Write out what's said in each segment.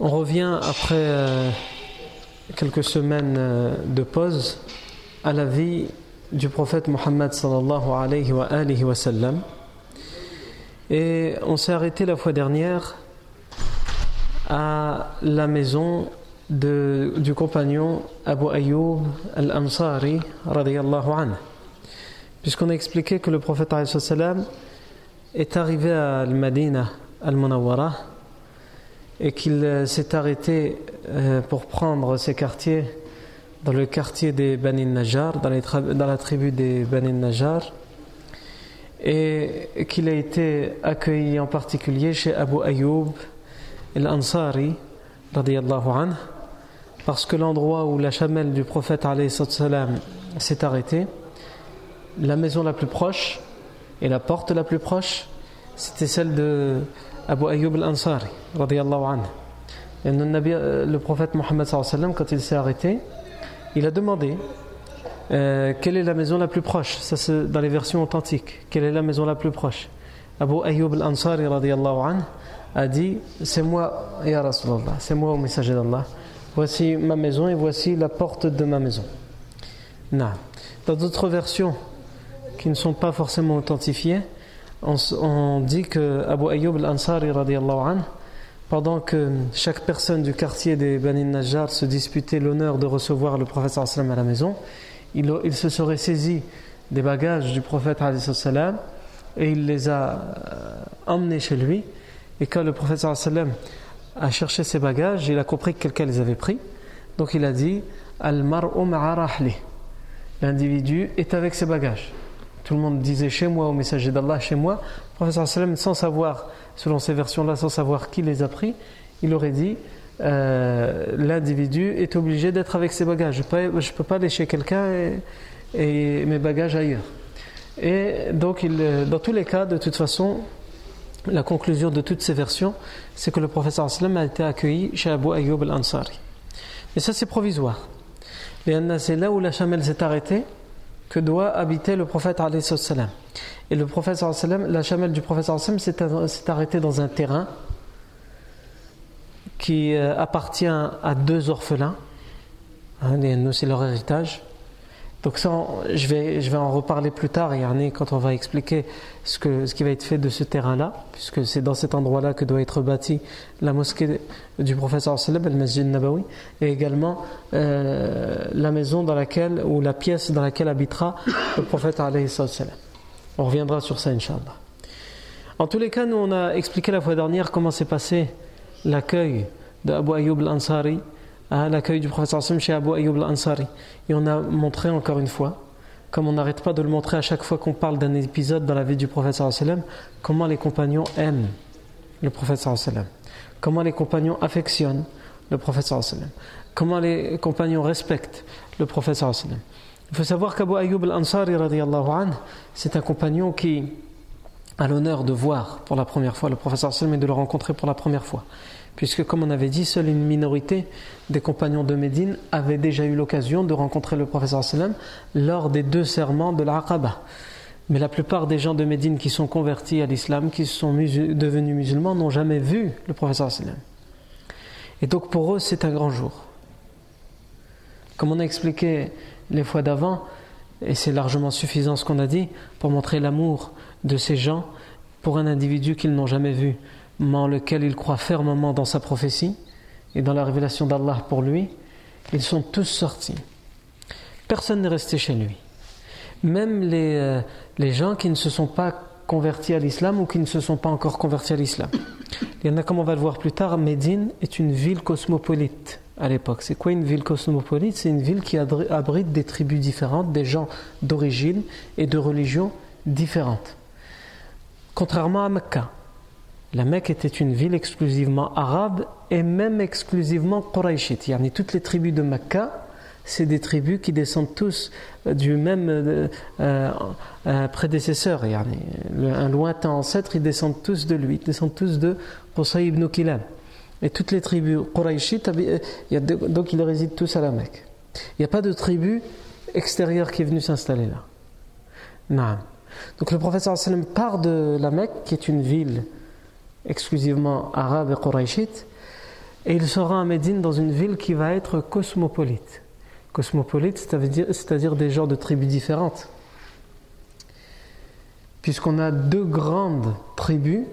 On revient après euh, quelques semaines euh, de pause à la vie du prophète Mohammed sallallahu alayhi wa. Et on s'est arrêté la fois dernière à la maison du compagnon Abu Ayyub al-Ansari radiyallahu anhu. Puisqu'on a expliqué que le prophète sallam est arrivé à Al-Madina al-Munawwara et qu'il s'est arrêté euh, pour prendre ses quartiers dans le quartier des Bani Najjar, dans, la tribu des Bani Najjar, et qu'il a été accueilli en particulier chez Abu Ayyub al-Ansari, parce que l'endroit où la chamelle du prophète s'est arrêtée, la maison la plus proche et la porte la plus proche, c'était celle de Abu Ayyub al-Ansari, anhu. Et le prophète Mohammed quand il s'est arrêté, il a demandé euh, quelle est la maison la plus proche? Ça, c'est dans les versions authentiques. Quelle est la maison la plus proche? Abu Ayyub al-Ansari anhu, a dit C'est moi, Ya Rasulallah, c'est moi au messager d'Allah. Voici ma maison et voici la porte de ma maison. Non. Dans d'autres versions qui ne sont pas forcément authentifiées, on, dit que Abu Ayyub al-Ansari pendant que chaque personne du quartier des Bani Najjar se disputait l'honneur de recevoir le prophète à la maison, il, se serait saisi des bagages du prophète et il les a euh, emmenés chez lui. Et quand le prophète a cherché ses bagages, il a compris que quelqu'un les avait pris. Donc il a dit Al-mar'u L'individu est avec ses bagages. Tout le monde disait chez moi, au messager d'Allah, chez moi. Le prophète sallam, sans savoir, selon ces versions-là, sans savoir qui les a pris, il aurait dit euh, l'individu est obligé d'être avec ses bagages. Je ne peux, pas aller chez quelqu'un et, mes bagages ailleurs. Et donc, il, dans tous les cas, de toute façon, la conclusion de toutes ces versions, c'est que le professeur sallam a été accueilli chez Abu Ayyub al-Ansari. Mais ça, c'est provisoire. C'est là où la chamelle s'est arrêtée que doit habiter le prophète. Et le prophète la chamelle du prophète sallam s'est arrêtée dans un terrain qui euh, appartient à deux orphelins. Hein, c'est leur héritage. Donc ça, je vais, je vais en reparler plus tard, quand on va expliquer ce, que, ce qui va être fait de ce terrain-là, puisque c'est dans cet endroit-là que doit être bâtie la mosquée du professeur sallam, le Masjid Nabawi, et également euh, la maison dans laquelle, ou la pièce dans laquelle habitera le prophète sallam. On reviendra sur ça, Inch'Allah. En tous les cas, nous, on a expliqué la fois dernière comment s'est passé l'accueil d'Abu Ayyub al-Ansari, hein, l'accueil du professeur Sam chez Abu Ayyub al-Ansari. Et on a montré encore une fois, comme on n'arrête pas de le montrer à chaque fois qu'on parle d'un épisode dans la vie du professeur sallam, comment les compagnons aiment le professeur sallam, comment les compagnons affectionnent le professeur sallam, comment les compagnons respectent le professeur sallam. Il faut savoir qu'Abu Ayyub al-Ansari, c'est un compagnon qui a l'honneur de voir pour la première fois le professeur sallam et de le rencontrer pour la première fois. Puisque comme on avait dit, seule une minorité des compagnons de Médine avait déjà eu l'occasion de rencontrer le professeur sallam lors des deux serments de l'Aqaba. Mais la plupart des gens de Médine qui sont convertis à l'islam, qui sont devenus musulmans, n'ont jamais vu le professeur sallam. Et donc pour eux, c'est un grand jour. Comme on a expliqué les fois d'avant, et c'est largement suffisant ce qu'on a dit, pour montrer l'amour de ces gens pour un individu qu'ils n'ont jamais vu, en lequel ils croient fermement dans sa prophétie et dans la révélation d'Allah pour lui, ils sont tous sortis. Personne n'est resté chez lui. Même les, euh, les gens qui ne se sont pas convertis à l'islam ou qui ne se sont pas encore convertis à l'islam. Il y en a, comme on va le voir plus tard, Médine est une ville cosmopolite à l'époque. C'est quoi une ville cosmopolite? C'est une ville qui abrite des tribus différentes, des gens d'origine et de religion différentes. Contrairement à Mecca. La Mecque était une ville exclusivement arabe et même exclusivement quraishite. Yani toutes les tribus de Mecca, c'est des tribus qui descendent tous du même euh, euh, prédécesseur. Yani, un lointain ancêtre, ils descendent tous de lui, ils descendent tous de Qusay ibn Kilab. Et toutes les tribus quraishites, donc ils résident tous à la Mecque. Il n'y a pas de tribu extérieure qui est venue s'installer là. Non. Donc le professeur part de la Mecque, qui est une ville exclusivement arabe et quraishite, et il sera à Médine dans une ville qui va être cosmopolite. Cosmopolite, c'est-à-dire des genres de tribus différentes. Puisqu'on a deux grandes tribus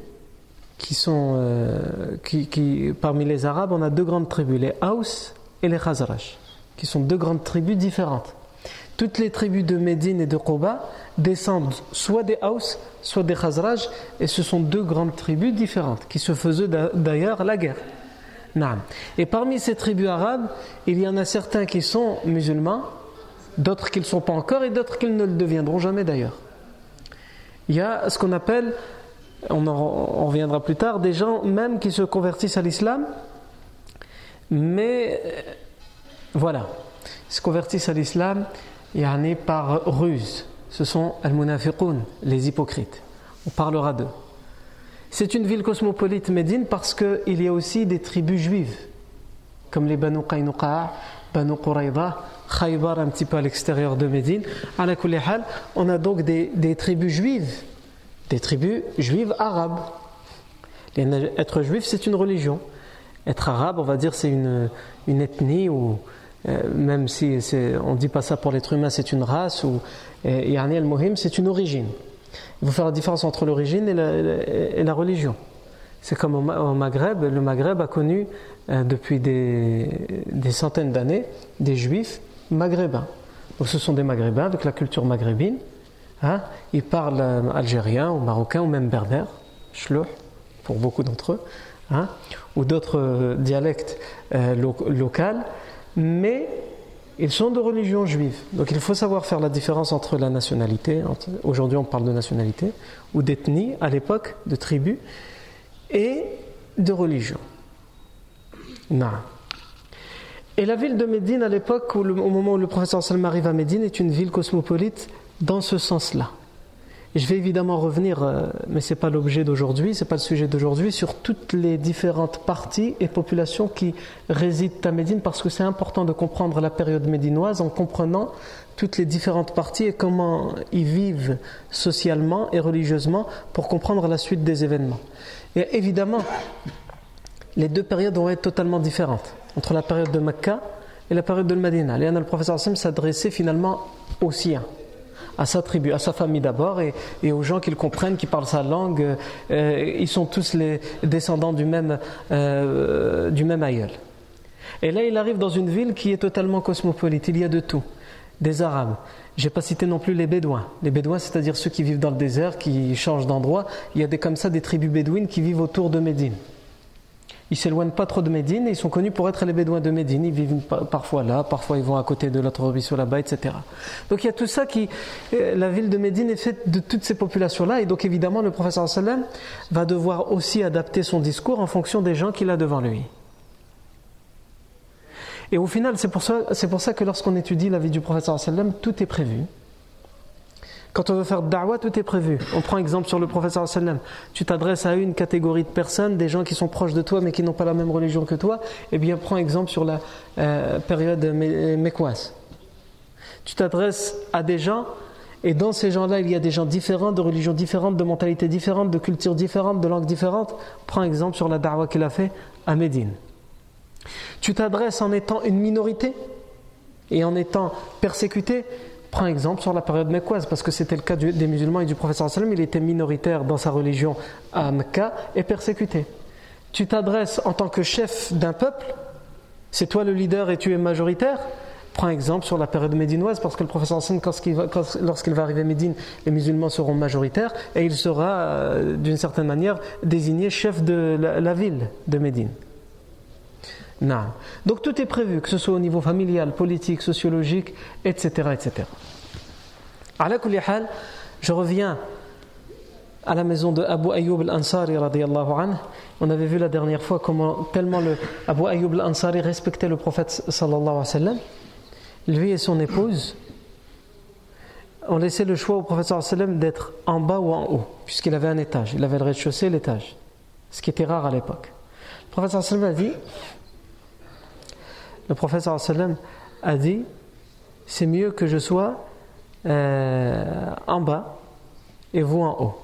qui sont. Euh, qui, parmi les Arabes, on a deux grandes tribus, les Haus et les Khazraj, qui sont deux grandes tribus différentes. Toutes les tribus de Médine et de Quba descendent soit des Haus, soit des Khazraj, et ce sont deux grandes tribus différentes qui se faisaient d'ailleurs la guerre. Et parmi ces tribus arabes, il y en a certains qui sont musulmans, d'autres qui ne le sont pas encore, et d'autres qui ne le deviendront jamais d'ailleurs. Il y a ce qu'on appelle on en reviendra plus tard, des gens même qui se convertissent à l'islam, mais euh, voilà, se convertissent à l'islam yani par ruse. Ce sont al-munafiqun, les hypocrites. On parlera d'eux. C'est une ville cosmopolite, Médine, parce qu'il y a aussi des tribus juives, comme les Banu Qaynuqa, Banu Qurayza, Khaybar un petit peu à l'extérieur de Médine. À la on a donc des tribus juives des tribus juives arabes. Être juif, c'est une religion. Être arabe, on va dire, c'est une, une, ethnie, ou même si on ne dit pas ça pour l'être humain, c'est une race, ou Yani al-Muhim, c'est une origine. Il faut faire la différence entre l'origine et, la, religion. C'est comme au, Maghreb, le Maghreb a connu euh, depuis des, centaines d'années des juifs maghrébins. Ce sont des maghrébins avec la culture maghrébine Hein? Ils parlent euh, algérien ou marocain ou même berbère, chlouh, pour beaucoup d'entre eux, hein? ou d'autres euh, dialectes euh, locaux, mais ils sont de religion juive. Donc il faut savoir faire la différence entre la nationalité, aujourd'hui on parle de nationalité, ou d'ethnie à l'époque, de tribu, et de religion. Et la ville de Médine à l'époque, au moment où le professeur Salma arrive à Médine, est une ville cosmopolite dans ce sens-là. Je vais évidemment revenir, euh, mais ce n'est pas l'objet d'aujourd'hui, ce n'est pas le sujet d'aujourd'hui, sur toutes les différentes parties et populations qui résident à Médine, parce que c'est important de comprendre la période médinoise en comprenant toutes les différentes parties et comment ils vivent socialement et religieusement pour comprendre la suite des événements. Et évidemment, les deux périodes vont être totalement différentes entre la période de Mecca et la période de Medina. Le professeur Hassim s'adressait finalement aux siens à sa tribu, à sa famille d'abord, et, aux gens qu'ils comprennent, qui parlent sa langue. Euh, ils sont tous les descendants du même, euh, du même aïeul. Et là, il arrive dans une ville qui est totalement cosmopolite. Il y a de tout. Des Arabes. Je n'ai pas cité non plus les Bédouins. Les Bédouins, c'est-à-dire ceux qui vivent dans le désert, qui changent d'endroit. Il y a des, comme ça des tribus bédouines qui vivent autour de Médine. Ils s'éloignent pas trop de Médine et ils sont connus pour être les Bédouins de Médine. Ils vivent parfois là, parfois ils vont à côté de l'autre ruisseau là-bas, etc. Donc il y a tout ça qui. Euh, la ville de Médine est faite de toutes ces populations-là et donc évidemment le professeur sallam va devoir aussi adapter son discours en fonction des gens qu'il a devant lui. Et au final, c'est pour ça, que lorsqu'on étudie la vie du professeur sallam, tout est prévu. Quand on veut faire da'wah, tout est prévu. On prend exemple sur le professeur sallam. Tu t'adresses à une catégorie de personnes, des gens qui sont proches de toi mais qui n'ont pas la même religion que toi. Eh bien, prends exemple sur la euh, période mécoise. Tu t'adresses à des gens et dans ces gens-là, il y a des gens différents, de religions différentes, de mentalités différentes, de cultures différentes, de langues différentes. Prends exemple sur la da'wah qu'il a fait à Médine. Tu t'adresses en étant une minorité et en étant persécuté Prends exemple sur la période mecquoise, parce que c'était le cas des musulmans et du professeur sallam, il était minoritaire dans sa religion à Mecca et persécuté. Tu t'adresses en tant que chef d'un peuple, c'est toi le leader et tu es majoritaire. Prends exemple sur la période médinoise, parce que le professeur sallam, lorsqu'il va arriver à Médine, les musulmans seront majoritaires et il sera euh, d'une certaine manière désigné chef de la ville de Médine. Non. Donc tout est prévu, que ce soit au niveau familial, politique, sociologique, etc. etc. je reviens à la maison de Abu Ayyub al-Ansari On avait vu la dernière fois comment tellement le Abu Ayyub al-Ansari respectait le prophète sallallahu alayhi wa sallam. Lui et son épouse ont laissé le choix au prophète sallallahu alayhi wa sallam d'être en bas ou en haut, puisqu'il avait un étage. Il avait le rez-de-chaussée l'étage, ce qui était rare à l'époque. Le prophète sallallahu alayhi wa sallam a dit le professeur sallam a dit c'est mieux que je sois euh, en bas et vous en haut.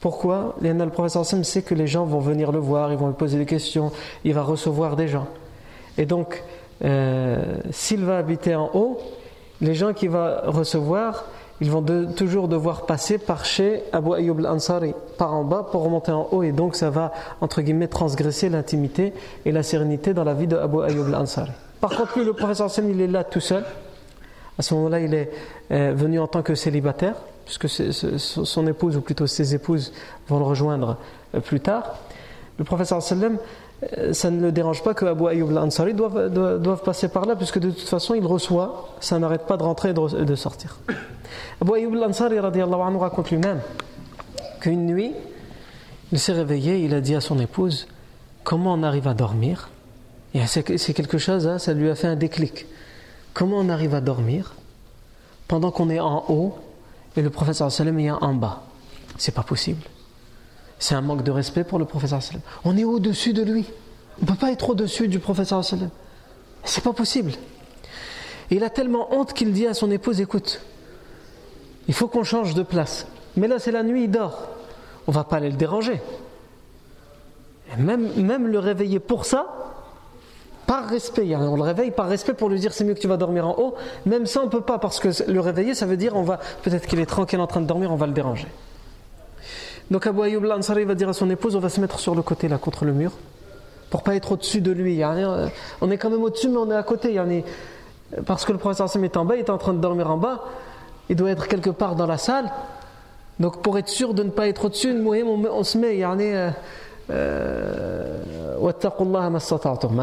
Pourquoi? Le professeur sallam sait que les gens vont venir le voir, ils vont lui poser des questions, il va recevoir des gens. Et donc, euh, s'il va habiter en haut, les gens qu'il va recevoir, ils vont toujours devoir passer par chez Abu Ayyub al-Ansari, par en bas pour remonter en haut, et donc ça va, entre guillemets, transgresser l'intimité et la sérénité dans la vie de Abu Ayyub al-Ansari. Par contre, le professeur Sam, il est là tout seul. À ce moment-là, il est euh, venu en tant que célibataire, puisque son épouse, ou plutôt ses épouses, vont le rejoindre euh, plus tard. Le professeur Sallam, ça ne le dérange pas que Abu Ayyub al-Ansari doive, passer par là, puisque de toute façon, il reçoit, ça n'arrête pas de rentrer et de, sortir. Abu Ayyub al-Ansari raconte lui-même qu'une nuit, il s'est réveillé, il a dit à son épouse Comment on arrive à dormir? C'est quelque chose, hein, ça lui a fait un déclic. Comment on arrive à dormir pendant qu'on est en haut et le professeur sallam est en bas? C'est pas possible. C'est un manque de respect pour le professeur. On est au-dessus de lui. On ne peut pas être au-dessus du professeur. C'est pas possible. Et il a tellement honte qu'il dit à son épouse écoute, il faut qu'on change de place. Mais là, c'est la nuit, il dort. On va pas aller le déranger. même, même le réveiller pour ça, par respect, on le réveille par respect pour lui dire c'est mieux que tu vas dormir en haut, même ça on peut pas parce que le réveiller ça veut dire on va peut-être qu'il est tranquille en train de dormir, on va le déranger. Donc Abu Ayyub al va dire à son épouse on va se mettre sur le côté là contre le mur pour pas être au-dessus de lui. On est quand même au-dessus mais on est à côté. Parce que le professeur est en bas, il est en train de dormir en bas, il doit être quelque part dans la salle. Donc pour être sûr de ne pas être au-dessus, on se met, euh,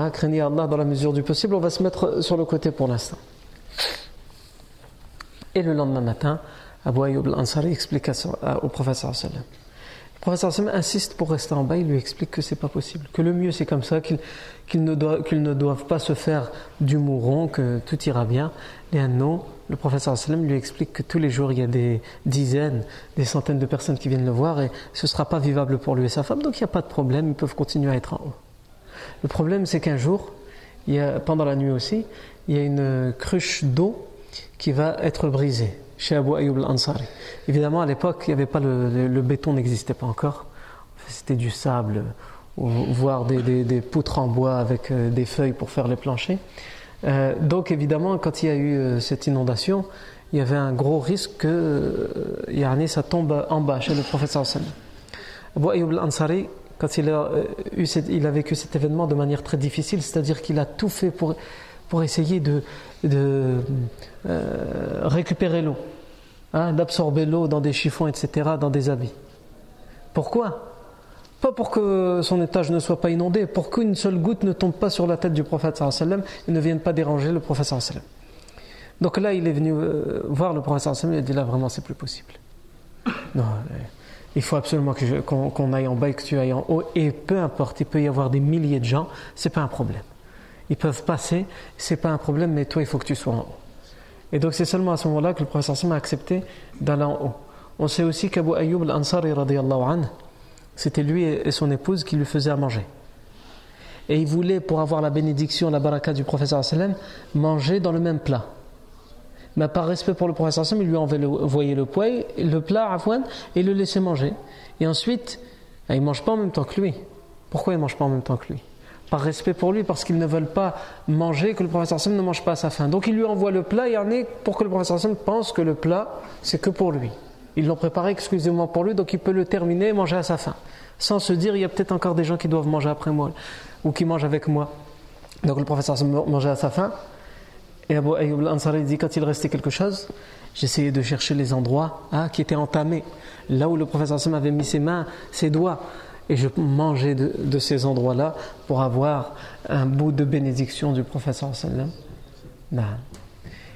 craignez Allah dans la mesure du possible, on va se mettre sur le côté pour l'instant. Et le lendemain matin, Abu Ayyub al-Ansari explique au professeur sallam. Le professeur sallam insiste pour rester en bas, il lui explique que c'est pas possible, que le mieux c'est comme ça, qu'ils ne, doivent pas se faire du mouron, que tout ira bien. Et un non, le professeur sallam lui explique que tous les jours il y a des dizaines, des centaines de personnes qui viennent le voir et ce ne sera pas vivable pour lui et sa femme, donc il n'y a pas de problème, ils peuvent continuer à être en haut. Le problème c'est qu'un jour, pendant la nuit aussi, il y a une cruche d'eau qui va être brisée chez Abu Ayyub al-Ansari. Évidemment, à l'époque, il y avait pas le, béton n'existait pas encore. C'était du sable, voire des, poutres en bois avec euh, des feuilles pour faire les planchers. Euh, donc évidemment, quand il y a eu euh, cette inondation, il y avait un gros risque que euh, ça tombe en bas chez le sallam. Abu Ayyub al-Ansari, quand il a, eu il vécu cet événement de manière très difficile, c'est-à-dire qu'il a tout fait pour, pour essayer de récupérer l'eau, hein, d'absorber l'eau dans des chiffons, etc., dans des habits. Pourquoi? Pas pour que son étage ne soit pas inondé, pour qu'une seule goutte ne tombe pas sur la tête du prophète sallam et ne vienne pas déranger le prophète sallam. Donc là, il est venu euh, voir le prophète sallam et il a dit là vraiment c'est plus possible. Non, euh, il faut absolument qu'on aille en bas et que tu ailles en haut. Et peu importe, il peut y avoir des milliers de gens, c'est pas un problème. Ils peuvent passer, c'est pas un problème, mais toi il faut que tu sois en haut. Et donc c'est seulement à ce moment-là que le professeur Sam a accepté d'aller en haut. On sait aussi qu'Abu Ayyub al-Ansari, c'était lui et son épouse qui lui faisaient à manger. Et il voulait, pour avoir la bénédiction, la baraka du professeur sallam, manger dans le même plat. Mais par respect pour le professeur sallam, il lui envoyait le, poêle, le plat, afouane, et le laissait manger. Et ensuite, il ne mange pas en même temps que lui. Pourquoi il ne mange pas en même temps que lui? Par respect pour lui, parce qu'ils ne veulent pas manger, que le professeur sallam ne mange pas à sa faim. Donc il lui envoie le plat, et en est pour que le professeur sallam pense que le plat, c'est que pour lui. Ils l'ont préparé exclusivement pour lui, donc il peut le terminer et manger à sa faim. Sans se dire, il y a peut-être encore des gens qui doivent manger après moi, ou qui mangent avec moi. Donc le professeur mangeait à sa faim. Et Abu Ayyub al-Ansari dit, quand il restait quelque chose, j'essayais de chercher les endroits hein, qui étaient entamés, là où le professeur avait mis ses mains, ses doigts, et je mangeais de, ces endroits-là pour avoir un bout de bénédiction du professeur sallam.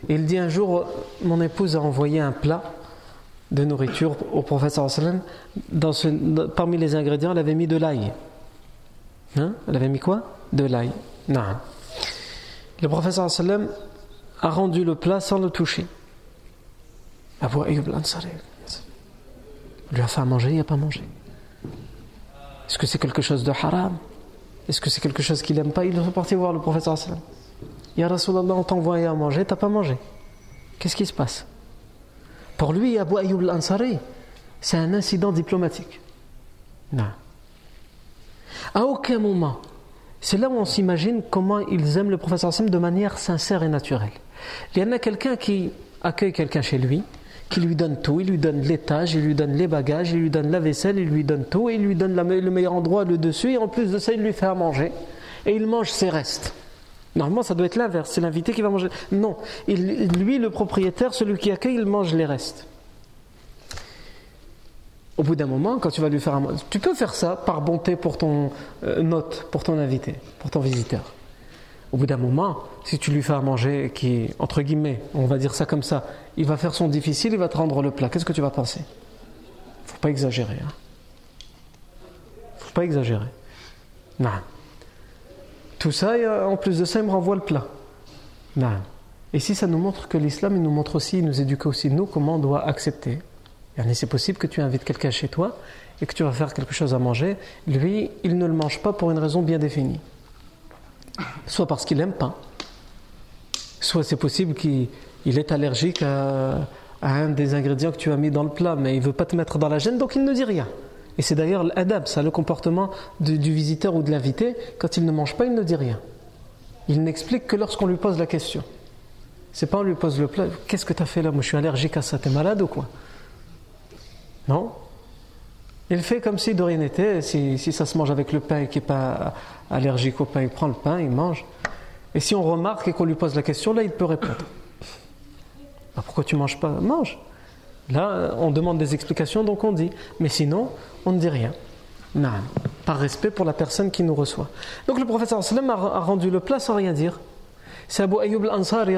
Et il dit un jour, mon épouse a envoyé un plat de nourriture au professeur sallam. Parmi les ingrédients, elle avait mis de l'ail. Hein? Elle avait mis quoi? De l'ail. Le professeur sallam a rendu le plat sans le toucher. Abu Ayyub lui a fait à manger, il n'a pas mangé. Est-ce que c'est quelque chose de haram? Est-ce que c'est quelque chose qu'il n'aime pas? Il est reparti voir le professeur sallam. Ya Rasulallah, on t'a à manger, t'as pas mangé. Qu'est-ce qui se passe? Pour lui, Abu Ayyub al-Ansari, c'est un incident diplomatique. Non. À aucun moment. C'est là où on s'imagine comment ils aiment le professeur de manière sincère et naturelle. Il y en a quelqu'un qui accueille quelqu'un chez lui, qui lui donne tout, il lui donne l'étage, il lui donne les bagages, il lui donne la vaisselle, il lui donne tout, il lui donne le meilleur endroit, le dessus, et en plus de ça, il lui fait à manger, et il mange ses restes. Normalement, ça doit être l'inverse, c'est l'invité qui va manger. Non, lui, le propriétaire, celui qui accueille, il mange les restes. Au bout d'un moment, quand tu vas lui faire un... Tu peux faire ça par bonté pour ton euh, note, pour ton invité, pour ton visiteur. Au bout d'un moment, si tu lui fais à manger qui, entre guillemets, on va dire ça comme ça, il va faire son difficile, il va te rendre le plat. Qu'est-ce que tu vas penser? Faut pas exagérer. Hein Faut pas exagérer. Non. Tout ça, en plus de ça, il me renvoie le plat. Non. Et si ça nous montre que l'islam, il nous montre aussi, il nous éduque aussi, nous, comment on doit accepter. C'est possible que tu invites quelqu'un chez toi et que tu vas faire quelque chose à manger. Lui, il ne le mange pas pour une raison bien définie. Soit parce qu'il n'aime pas, soit c'est possible qu'il est allergique à, un des ingrédients que tu as mis dans le plat, mais il ne veut pas te mettre dans la gêne, donc il ne dit rien. Et c'est d'ailleurs l'adab, ça, le comportement du, visiteur ou de l'invité. Quand il ne mange pas, il ne dit rien. Il n'explique que lorsqu'on lui pose la question. C'est pas on lui pose le plat, qu'est-ce que tu as fait là? Moi je suis allergique à ça, t'es malade ou quoi? Non Il fait comme si de rien n'était, si, ça se mange avec le pain et qu'il n'est pas allergique au pain, il prend le pain, il mange. Et si on remarque et qu'on lui pose la question, là il peut répondre. Bah, pourquoi tu manges pas? Mange Là, on demande des explications, donc on dit. Mais sinon, on ne dit rien. Non, par respect pour la personne qui nous reçoit. Donc le professeur a rendu le plat sans rien dire. C'est Abu Ayyub al-Ansari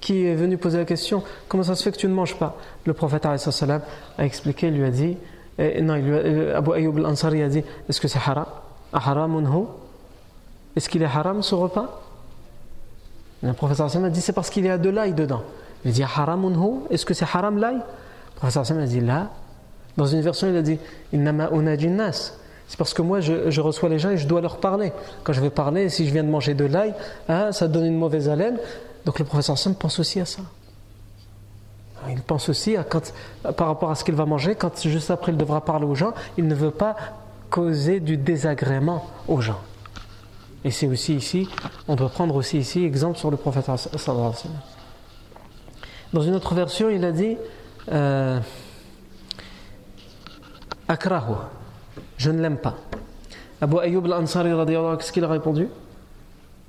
qui est venu poser la question comment ça se fait que tu ne manges pas? Le prophète a expliqué, lui a dit eh, non, euh, Abu Ayyub al-Ansari a dit est-ce que c'est haram? Est-ce qu'il est haram ce repas? Le sallam a dit c'est parce qu'il y a de l'ail dedans. Il dit Est-ce que c'est haram l'ail? Le professeur a dit là. Dans une version, il a dit C'est parce que moi, je, reçois les gens et je dois leur parler. Quand je vais parler, si je viens de manger de l'ail, hein, ça donne une mauvaise haleine. Donc le professeur Sam pense aussi à ça. Il pense aussi à quand, par rapport à ce qu'il va manger, quand juste après il devra parler aux gens, il ne veut pas causer du désagrément aux gens. Et c'est aussi ici, on doit prendre aussi ici exemple sur le prophète dans une autre version, il a dit euh, Akrahu, je ne l'aime pas. Abu Ayyub al-Ansari, qu'est-ce qu'il a répondu?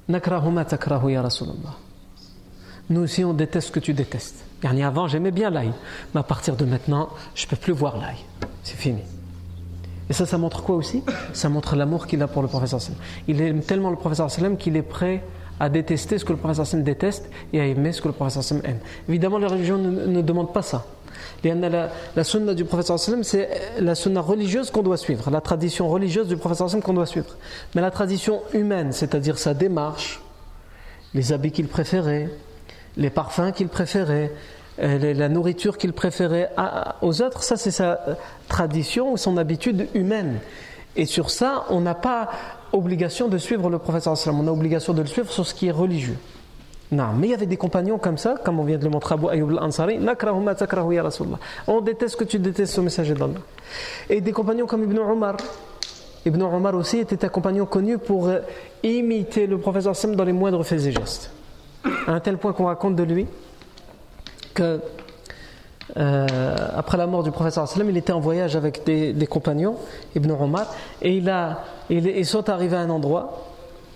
Nakrahu ma ya Rasulallah. Nous aussi, on déteste ce que tu détestes. Avant, j'aimais bien l'ail, mais à partir de maintenant, je ne peux plus voir l'ail. C'est fini. Et ça, ça montre quoi aussi? Ça montre l'amour qu'il a pour le professeur. Il aime tellement le professeur qu'il est prêt à détester ce que le professeur déteste et à aimer ce que le professeur aime. Évidemment, la religion ne, demande pas ça. La, la sunna du professeur c'est la sunna religieuse qu'on doit suivre, la tradition religieuse du professeur qu'on doit suivre. Mais la tradition humaine, c'est-à-dire sa démarche, les habits qu'il préférait, les parfums qu'il préférait, la nourriture qu'il préférait aux autres, ça c'est sa tradition ou son habitude humaine. Et sur ça, on n'a pas obligation de suivre le prophète on a obligation de le suivre sur ce qui est religieux. Non, mais il y avait des compagnons comme ça, comme on vient de le montrer à Abu Ayyub al-Ansari, on déteste ce que tu détestes au messager d'Allah. Et des compagnons comme Ibn Omar. Ibn Omar aussi était un compagnon connu pour euh, imiter le sallam dans les moindres faits et gestes. À un tel point qu'on raconte de lui euh, après la mort du sallam, il était en voyage avec des, compagnons, Ibn Omar, et il a, ils sont arrivés à un endroit,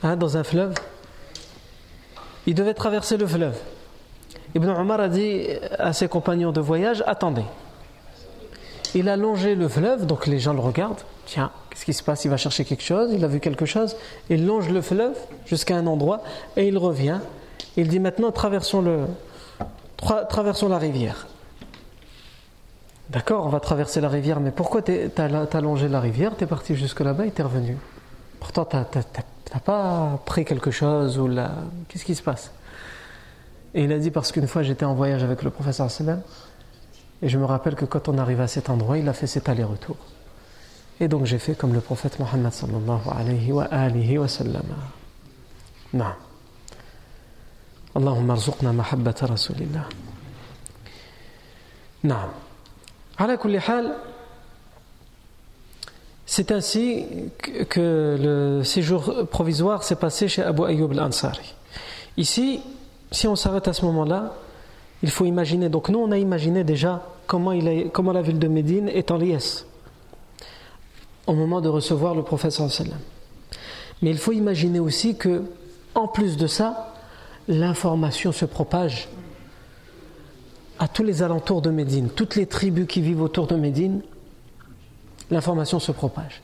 hein, dans un fleuve, il devait traverser le fleuve. Ibn Omar a dit à ses compagnons de voyage Attendez. Il a longé le fleuve, donc les gens le regardent. Tiens, qu'est-ce qui se passe? Il va chercher quelque chose, il a vu quelque chose. Il longe le fleuve jusqu'à un endroit et il revient. Il dit Maintenant, traversons, le, traversons la rivière. D'accord, on va traverser la rivière, mais pourquoi tu as, longé la rivière Tu es parti jusque là-bas et tu es revenu? Pourtant, T'as pas pris quelque chose ou là Qu'est-ce qui se passe? Et il a dit parce qu'une fois j'étais en voyage avec le professeur sallam et je me rappelle que quand on arrive à cet endroit, il a fait cet aller-retour. Et donc j'ai fait comme le prophète Mohammed sallallahu alayhi wa alihi wa sallam. Non. Allahumma arzuqna mahabbata rasulillah. Non. على كل حال c'est ainsi que le séjour provisoire s'est passé chez Abu Ayyub al-Ansari. Ici, si on s'arrête à ce moment-là, il faut imaginer. Donc, nous, on a imaginé déjà comment, il comment la ville de Médine est en liesse au moment de recevoir le prophète sallam. Mais il faut imaginer aussi que, en plus de ça, l'information se propage à tous les alentours de Médine. Toutes les tribus qui vivent autour de Médine l'information se propage.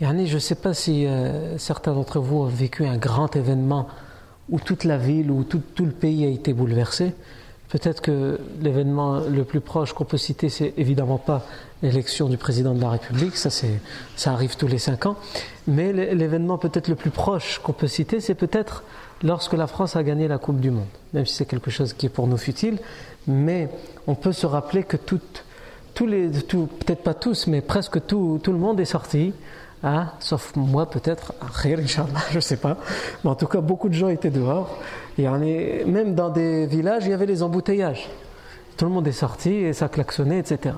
je ne sais pas si euh, certains d'entre vous ont vécu un grand événement où toute la ville, ou tout, le pays a été bouleversé. Peut-être que l'événement le plus proche qu'on peut citer, c'est évidemment pas l'élection du président de la République, ça, ça arrive tous les cinq ans, mais l'événement peut-être le plus proche qu'on peut citer, c'est peut-être lorsque la France a gagné la Coupe du Monde, même si c'est quelque chose qui est pour nous futile, mais on peut se rappeler que toute tous les, peut-être pas tous, mais presque tout, tout le monde est sorti, hein, sauf moi peut-être, je ne sais pas, mais en tout cas beaucoup de gens étaient dehors, et on est, même dans des villages, il y avait les embouteillages. Tout le monde est sorti et ça klaxonnait, etc.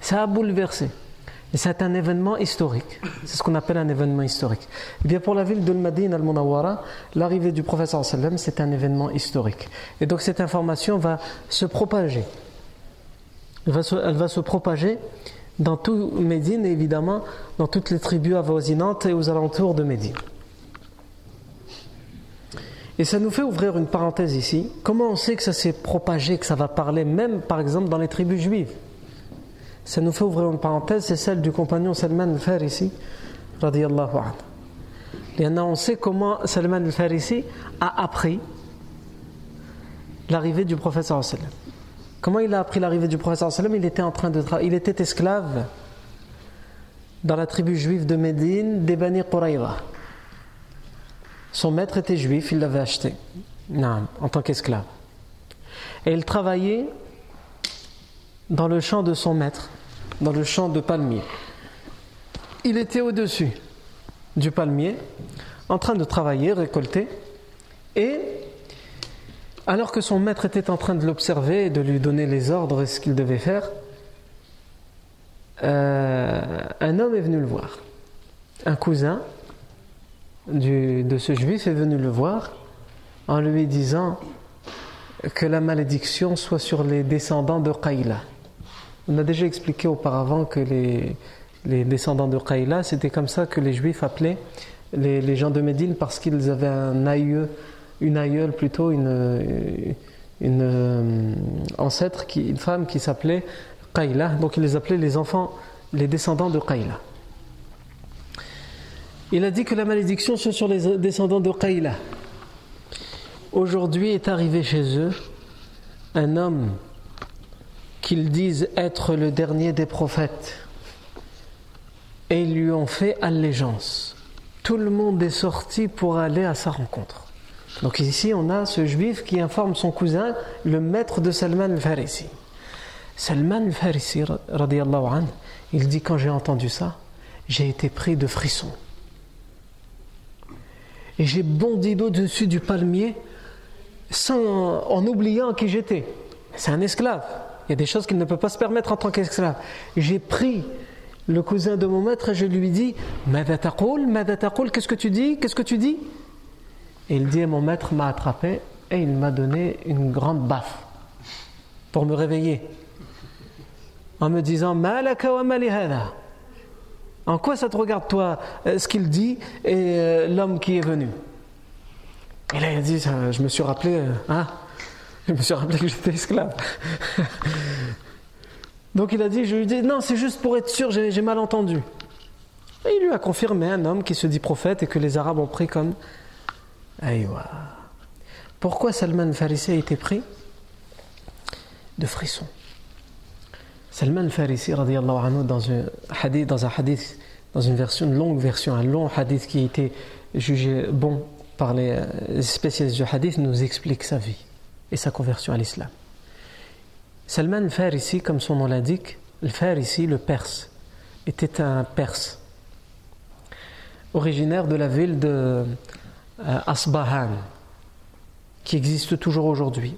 Ça a bouleversé. Et c'est un événement historique. C'est ce qu'on appelle un événement historique. Et eh bien pour la ville de Madine al-Munawwara, l'arrivée du prophète sallam, c'est un événement historique. Et donc cette information va se propager elle va se, propager dans tout Médine et évidemment dans toutes les tribus avoisinantes et aux alentours de Médine. Et ça nous fait ouvrir une parenthèse ici. Comment on sait que ça s'est propagé, que ça va parler même par exemple dans les tribus juives? Ça nous fait ouvrir une parenthèse, c'est celle du compagnon Salman al-Farisi, radiyallahu anhu. Et on sait comment Salman al-Farisi a appris l'arrivée du prophète sallallahu. Comment il a appris l'arrivée du prophète Il était en train de il était esclave dans la tribu juive de Médine des Bani. Son maître était juif, il l'avait acheté en tant qu'esclave. Et il travaillait dans le champ de son maître, dans le champ de palmier. Il était au-dessus du palmier, en train de travailler, récolter, et alors que son maître était en train de l'observer et de lui donner les ordres et ce qu'il devait faire, euh, un homme est venu le voir. Un cousin de ce juif est venu le voir en lui disant que la malédiction soit sur les descendants de Qaïla. On a déjà expliqué auparavant que les, descendants de Qaïla, c'était comme ça que les juifs appelaient les, les gens de Médine parce qu'ils avaient un aïeux une aïeule plutôt, une, euh, ancêtre, une femme qui s'appelait Qayla. Donc il les appelait les enfants, les descendants de Qayla. Il a dit que la malédiction soit sur les descendants de Qayla. Aujourd'hui est arrivé chez eux un homme qu'ils disent être le dernier des prophètes et ils lui ont fait allégeance. Tout le monde est sorti pour aller à sa rencontre. Donc ici, on a ce juif qui informe son cousin, le maître de Salman al-Farisi. Salman al-Farisi, il dit quand j'ai entendu ça, j'ai été pris de frissons. Et j'ai bondi au-dessus du palmier sans, en oubliant qui j'étais. C'est un esclave. Il y a des choses qu'il ne peut pas se permettre en tant qu'esclave. J'ai pris le cousin de mon maître et je lui dis Qu'est-ce que tu dis Qu'est-ce que tu dis? Et il dit Mon maître m'a attrapé et il m'a donné une grande baffe pour me réveiller. En me disant En quoi ça te regarde, toi, euh, ce qu'il dit et euh, l'homme qui est venu? Et là, il dit Je me suis rappelé, euh, hein? Je me suis rappelé que j'étais esclave. Donc il a dit, je lui dis, non, c'est juste pour être sûr, j'ai mal entendu. Et il lui a confirmé un homme qui se dit prophète et que les Arabes ont pris comme. Aïwa. Pourquoi Salman Farisi a été pris De frissons. Salman Farisi, anhu, dans un hadith, dans un hadith, dans une version, une longue version, un long hadith qui a été jugé bon par les spécialistes du hadith, nous explique sa vie et sa conversion à l'islam. Salman Farisi, comme son nom l'indique, le Farisi, le Perse, était un Perse, originaire de la ville de euh, Asbahan, qui existe toujours aujourd'hui.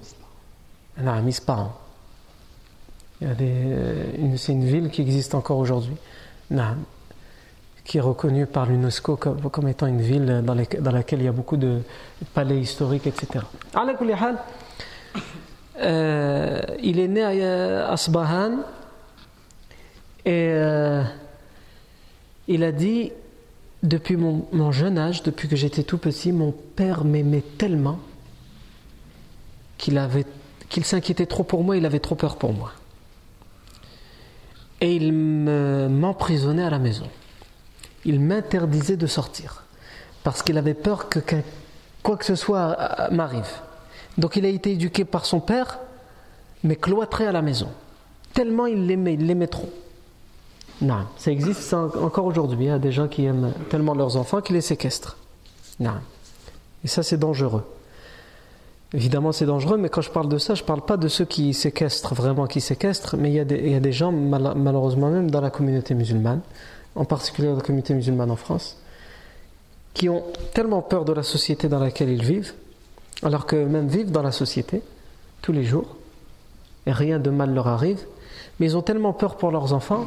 Euh, c'est une ville qui existe encore aujourd'hui, qui est reconnue par l'UNESCO comme, étant une ville dans, laquelle il y a beaucoup de palais historiques, etc. Euh, il est né à Asbahan et euh, il a dit depuis mon, jeune âge, depuis que j'étais tout petit, mon père m'aimait tellement qu'il s'inquiétait trop pour moi, il avait trop peur pour moi. Et il m'emprisonnait à la maison. Il m'interdisait de sortir parce qu'il avait peur que quoi que ce soit euh, m'arrive. Donc il a été éduqué par son père, mais cloîtré à la maison. Tellement il l'aimait, il l'aimait trop. Non, ça existe encore aujourd'hui. Il y a des gens qui aiment tellement leurs enfants qu'ils les séquestrent. Non. Et ça, c'est dangereux. Évidemment, c'est dangereux, mais quand je parle de ça, je ne parle pas de ceux qui séquestrent, vraiment qui séquestrent, mais il y a des, gens, malheureusement même dans la communauté musulmane, en particulier dans la communauté musulmane en France, qui ont tellement peur de la société dans laquelle ils vivent, alors que même vivent dans la société tous les jours et rien de mal leur arrive, mais ils ont tellement peur pour leurs enfants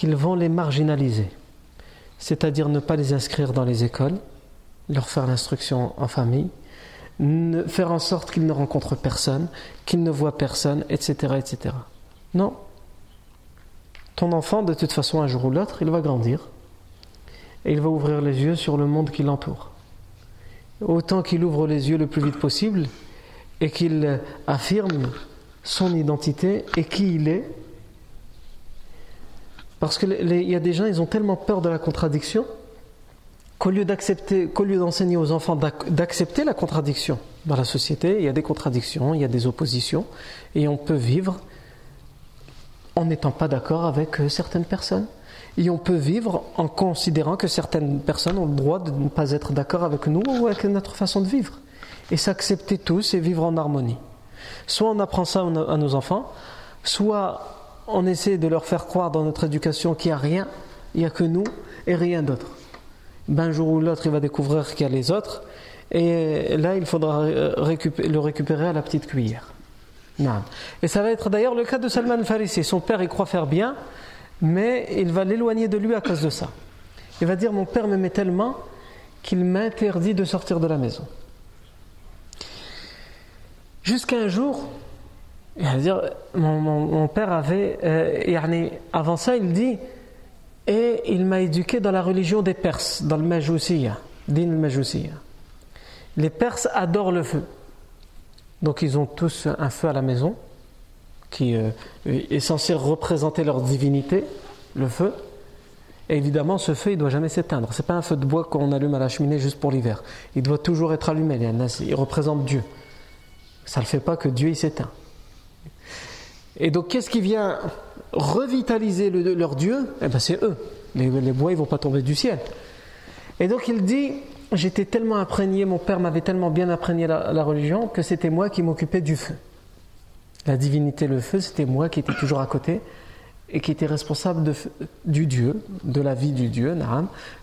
qu'ils vont les marginaliser, c'est-à-dire ne pas les inscrire dans les écoles, leur faire l'instruction en famille, faire en sorte qu'ils ne rencontrent personne, qu'ils ne voient personne, etc., etc. Non. Ton enfant, de toute façon, un jour ou l'autre, il va grandir et il va ouvrir les yeux sur le monde qui l'entoure autant qu'il ouvre les yeux le plus vite possible et qu'il affirme son identité et qui il est. Parce qu'il y a des gens, ils ont tellement peur de la contradiction qu'au lieu d'accepter, qu'au lieu d'enseigner aux enfants d'accepter la contradiction dans la société, il y a des contradictions, il y a des oppositions, et on peut vivre en n'étant pas d'accord avec euh, certaines personnes. Et on peut vivre en considérant que certaines personnes ont le droit de ne pas être d'accord avec nous ou avec notre façon de vivre. Et s'accepter tous et vivre en harmonie. Soit on apprend ça à nos enfants, soit on essaie de leur faire croire dans notre éducation qu'il n'y a rien, il n'y a que nous et rien d'autre. Ben, un jour ou l'autre, il va découvrir qu'il y a les autres, et là, il faudra le récupérer à la petite cuillère. Et ça va être d'ailleurs le cas de Salman Farisi. Son père, il croit faire bien, mais il va l'éloigner de lui à cause de ça. Il va dire Mon père m'aimait tellement qu'il m'interdit de sortir de la maison. Jusqu'à un jour, il va dire mon, père avait. Euh, avant ça, il dit Et il m'a éduqué dans la religion des Perses, dans le Majousiya, din Majousiya. Les Perses adorent le feu. Donc ils ont tous un feu à la maison qui euh, est censé représenter leur divinité, le feu. Et évidemment, ce feu, il ne doit jamais s'éteindre. Ce n'est pas un feu de bois qu'on allume à la cheminée juste pour l'hiver. Il doit toujours être allumé. Il représente Dieu. Ça ne fait pas que Dieu s'éteint. Et donc, qu'est-ce qui vient revitaliser leur Dieu? Eh bien, c'est eux. Les, bois, ils ne vont pas tomber du ciel. Et donc, il dit j'étais tellement imprégné, mon père m'avait tellement bien imprégné la, la religion que c'était moi qui m'occupais du feu. La divinité, le feu, c'était moi qui étais toujours à côté et qui était responsable du Dieu, de la vie du Dieu,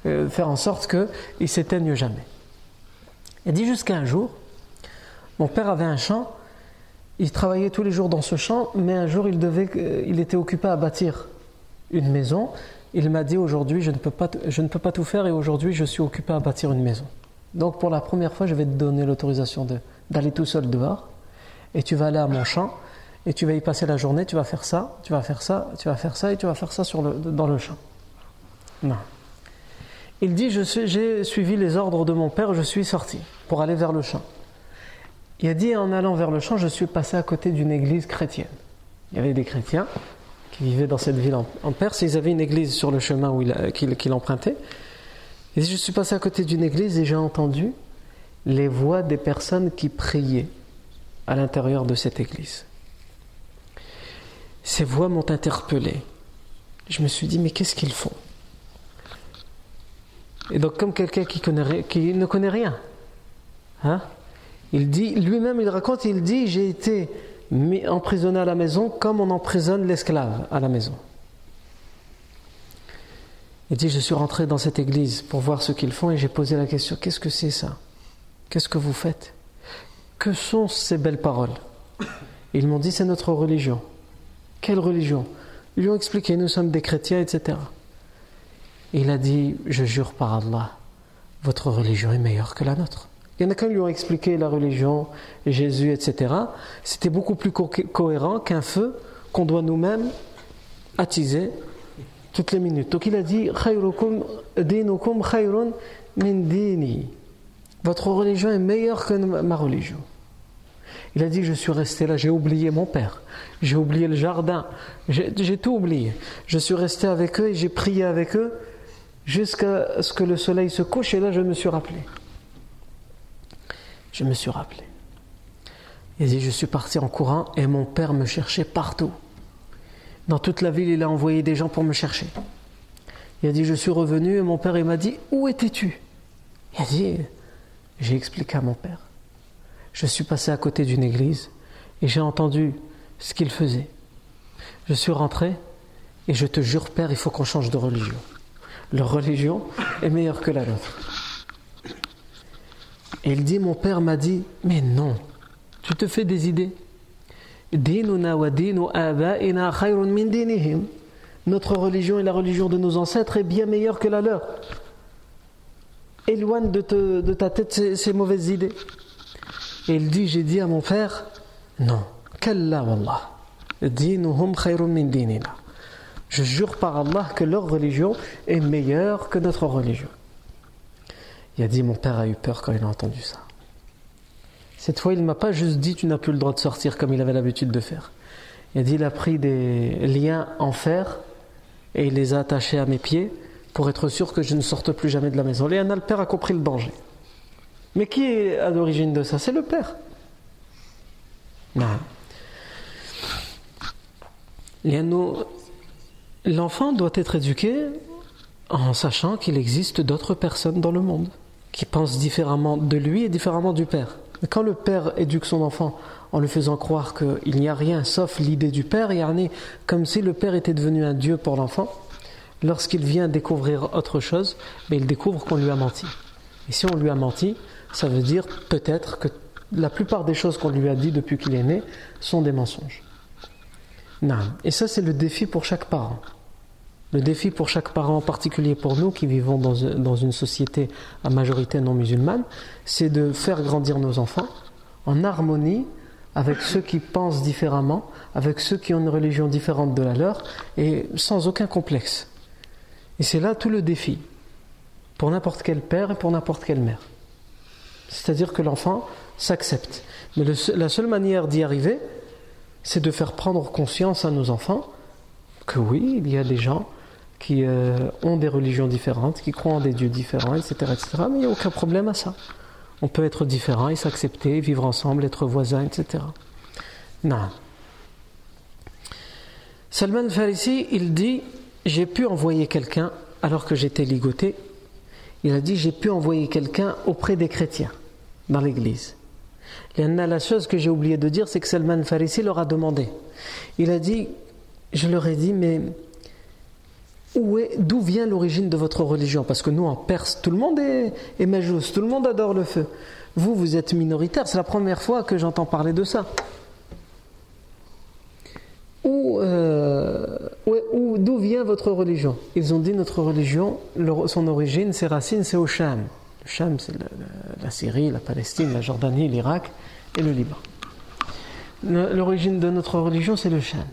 euh, faire en sorte qu'il ne s'éteigne jamais. Il dit jusqu'à un jour, mon père avait un champ, il travaillait tous les jours dans ce champ, mais un jour il, euh, était occupé à bâtir une maison. Il m'a dit aujourd'hui je, ne peux pas, tout faire et aujourd'hui je suis occupé à bâtir une maison. Donc pour la première fois je vais te donner l'autorisation d'aller tout seul dehors et tu vas aller à mon champ et tu vas y passer la journée, tu vas faire ça, tu vas faire ça, tu vas faire ça et tu vas faire ça dans le champ. Non. Il dit J'ai suivi les ordres de mon père, je suis sorti pour aller vers le champ. Il a dit En allant vers le champ, je suis passé à côté d'une église chrétienne. Il y avait des chrétiens qui vivaient dans cette ville en, Perse, ils avaient une église sur le chemin qu'il empruntait. Et je suis passé à côté d'une église et j'ai entendu les voix des personnes qui priaient à l'intérieur de cette église. Ces voix m'ont interpellé. Je me suis dit, mais qu'est-ce qu'ils font? Et donc, comme quelqu'un qui, qui ne connaît rien, hein, il dit, lui-même, il raconte, il dit, j'ai été emprisonné à la maison comme on emprisonne l'esclave à la maison. Il dit, je suis rentré dans cette église pour voir ce qu'ils font et j'ai posé la question, qu'est-ce que c'est ça? Qu'est-ce que vous faites? Que sont ces belles paroles? Ils m'ont dit, c'est notre religion. Quelle religion? Ils lui ont expliqué, nous sommes des chrétiens, etc. Et il a dit, je jure par Allah, votre religion est meilleure que la nôtre. Il y en a qui lui ont expliqué la religion, Jésus, etc. C'était beaucoup plus cohérent qu'un feu qu'on doit nous-mêmes attiser toutes les minutes. Donc il a dit Votre religion est meilleure que ma religion. Il a dit Je suis resté là, j'ai oublié mon père, j'ai oublié le jardin, j'ai tout oublié. Je suis resté avec eux et j'ai prié avec eux jusqu'à ce que le soleil se couche et là je me suis rappelé. Je me suis rappelé. Il a dit Je suis parti en courant et mon père me cherchait partout. Dans toute la ville, il a envoyé des gens pour me chercher. Il a dit Je suis revenu et mon père m'a dit Où étais-tu? Il a dit J'ai expliqué à mon père je suis passé à côté d'une église et j'ai entendu ce qu'il faisait. Je suis rentré et je te jure, Père, il faut qu'on change de religion. Leur religion est meilleure que la nôtre. Et il dit, mon père m'a dit, mais non, tu te fais des idées. Notre religion et la religion de nos ancêtres est bien meilleure que la leur. Éloigne de, ta tête ces mauvaises idées. Et il dit, j'ai dit à mon père, non, kalla wallah. Je jure par Allah que leur religion est meilleure que notre religion. Il a dit, mon père a eu peur quand il a entendu ça. Cette fois, il ne m'a pas juste dit, tu n'as plus le droit de sortir comme il avait l'habitude de faire. Il a dit, il a pris des liens en fer et il les a attachés à mes pieds pour être sûr que je ne sorte plus jamais de la maison. Léana, le père a compris le danger. Mais qui est à l'origine de ça? C'est le père. L'enfant doit être éduqué en sachant qu'il existe d'autres personnes dans le monde qui pensent différemment de lui et différemment du père. Quand le père éduque son enfant en lui faisant croire qu'il n'y a rien sauf l'idée du père, il y a comme si le père était devenu un dieu pour l'enfant, lorsqu'il vient découvrir autre chose, mais il découvre qu'on lui a menti. Et si on lui a menti, ça veut dire peut-être que la plupart des choses qu'on lui a dit depuis qu'il est né sont des mensonges. Non. Et ça, c'est le défi pour chaque parent. Le défi pour chaque parent, en particulier pour nous qui vivons dans, une société à majorité non musulmane, c'est de faire grandir nos enfants en harmonie avec ceux qui pensent différemment, avec ceux qui ont une religion différente de la leur, et sans aucun complexe. Et c'est là tout le défi, pour n'importe quel père et pour n'importe quelle mère. C'est-à-dire que l'enfant s'accepte. Mais la seule manière d'y arriver, c'est de faire prendre conscience à nos enfants que oui, il y a des gens qui euh, ont des religions différentes, qui croient en des dieux différents, etc. etc. mais il n'y a aucun problème à ça. On peut être différent et s'accepter, vivre ensemble, être voisins, etc. Non. Salman Farisi, il dit J'ai pu envoyer quelqu'un alors que j'étais ligoté Il a dit J'ai pu envoyer quelqu'un auprès des chrétiens dans l'église. Et la chose que j'ai oublié de dire, c'est que Salman Farisi leur a demandé. Il a dit Je leur ai dit, mais d'où vient l'origine de votre religion? Parce que nous, en Perse, tout le monde est, est majous, tout le monde adore le feu. Vous, vous êtes minoritaire, c'est la première fois que j'entends parler de ça. Euh, où, d'où vient votre religion? Ils ont dit notre religion, son origine, ses racines, c'est au Sham. Le Sham, c'est la, Syrie, la Palestine, la Jordanie, l'Irak et le Liban. L'origine de notre religion, c'est le Sham.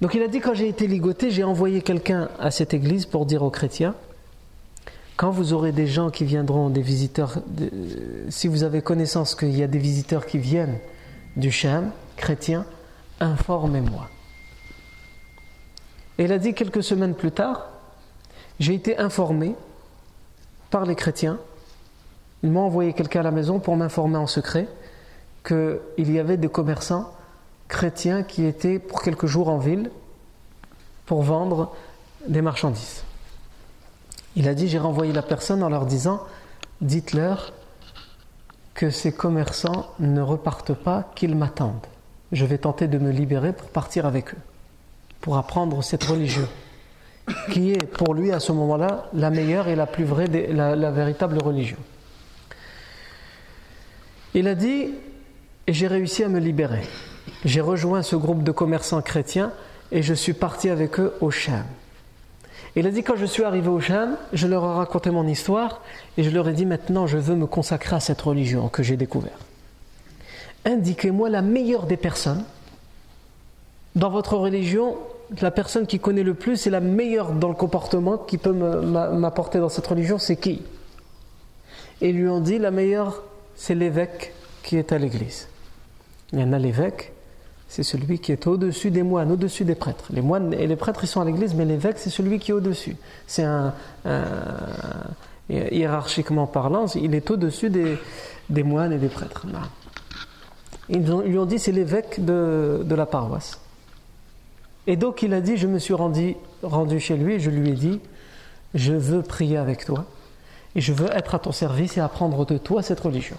Donc il a dit quand j'ai été ligoté, j'ai envoyé quelqu'un à cette église pour dire aux chrétiens quand vous aurez des gens qui viendront, des visiteurs, si vous avez connaissance qu'il y a des visiteurs qui viennent du Sham, chrétiens, informez-moi. Et il a dit quelques semaines plus tard, j'ai été informé par les chrétiens, ils m'ont envoyé quelqu'un à la maison pour m'informer en secret qu'il y avait des commerçants chrétiens qui étaient pour quelques jours en ville pour vendre des marchandises. Il a dit, j'ai renvoyé la personne en leur disant, dites-leur que ces commerçants ne repartent pas, qu'ils m'attendent je vais tenter de me libérer pour partir avec eux, pour apprendre cette religion, qui est pour lui à ce moment-là la meilleure et la plus vraie, la, véritable religion. Il a dit, et j'ai réussi à me libérer. J'ai rejoint ce groupe de commerçants chrétiens et je suis parti avec eux au Cham. Il a dit quand je suis arrivé au Cham, je leur ai raconté mon histoire et je leur ai dit maintenant je veux me consacrer à cette religion que j'ai découverte indiquez-moi la meilleure des personnes. Dans votre religion, la personne qui connaît le plus et la meilleure dans le comportement qui peut m'apporter dans cette religion, c'est qui? Et ils lui ont dit, la meilleure, c'est l'évêque qui est à l'église. Il y en a l'évêque, c'est celui qui est au-dessus des moines, au-dessus des prêtres. Les moines et les prêtres, ils sont à l'église, mais l'évêque, c'est celui qui est au-dessus. C'est un, hiérarchiquement parlant, il est au-dessus des, moines et des prêtres. Ils lui ont dit c'est l'évêque de, la paroisse. Et donc il a dit je me suis rendu, chez lui je lui ai dit je veux prier avec toi et je veux être à ton service et apprendre de toi cette religion.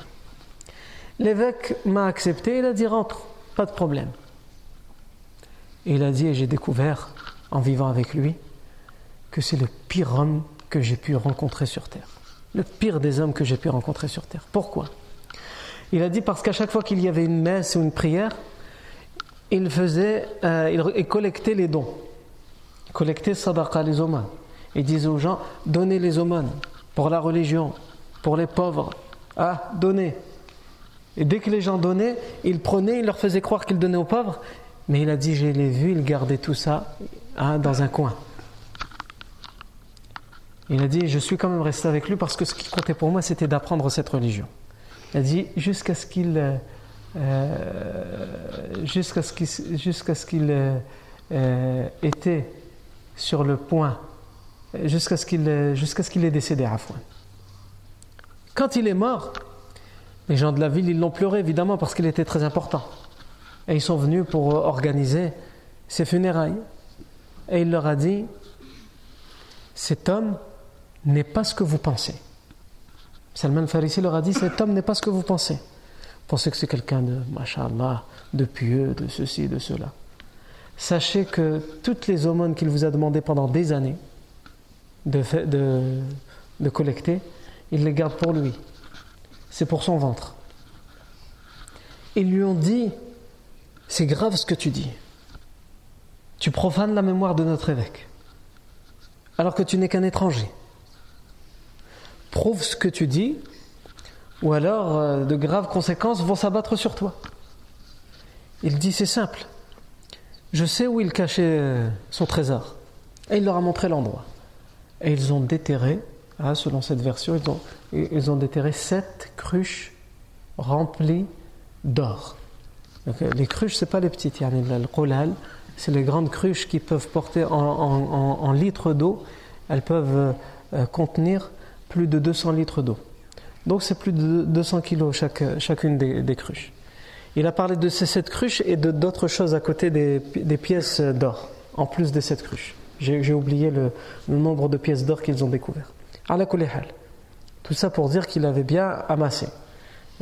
L'évêque m'a accepté, il a dit rentre, pas de problème. Et il a dit, et j'ai découvert en vivant avec lui, que c'est le pire homme que j'ai pu rencontrer sur terre. Le pire des hommes que j'ai pu rencontrer sur terre. Pourquoi? Il a dit parce qu'à chaque fois qu'il y avait une messe ou une prière, il faisait, euh, il collectait les dons. Il collectait sadaqa, les aumônes. Il disait aux gens, donnez les aumônes pour la religion, pour les pauvres. Ah, donnez. Et dès que les gens donnaient, il prenait, il leur faisait croire qu'il donnait aux pauvres. Mais il a dit, je l'ai vu, il gardait tout ça hein, dans un coin. Il a dit, je suis quand même resté avec lui parce que ce qui comptait pour moi, c'était d'apprendre cette religion. Il a dit jusqu'à ce qu'il euh, euh, jusqu'à ce qu'il euh, était sur le point jusqu'à ce qu'il jusqu'à décédé à Afouane. Quand il est mort, les gens de la ville ils l'ont pleuré évidemment parce qu'il était très important. Et ils sont venus pour organiser ses funérailles. Et il leur a dit cet homme n'est pas ce que vous pensez. Salman Farisi leur a dit Cet homme n'est pas ce que vous pensez. Vous pensez que c'est quelqu'un de, machallah, de pieux, de ceci, de cela. Sachez que toutes les aumônes qu'il vous a demandées pendant des années de, de collecter, il les garde pour lui. C'est pour son ventre. Ils lui ont dit C'est grave ce que tu dis. Tu profanes la mémoire de notre évêque, alors que tu n'es qu'un étranger prouve ce que tu dis, ou alors euh, de graves conséquences vont s'abattre sur toi. Il dit c'est simple, je sais où il cachait euh, son trésor. Et il leur a montré l'endroit. Et ils ont déterré, hein, selon cette version, ils ont déterré sept cruches remplies d'or. Euh, les cruches, c'est pas les petites, c'est les grandes cruches qui peuvent porter en, litres d'eau, elles peuvent contenir plus de 200 litres d'eau. Donc c'est plus de 200 kilos chaque, chacune des, cruches. Il a parlé de ces sept cruches et d'autres choses à côté des, pièces d'or, en plus de cette cruches. J'ai oublié le, nombre de pièces d'or qu'ils ont découvert. Tout ça pour dire qu'il avait bien amassé.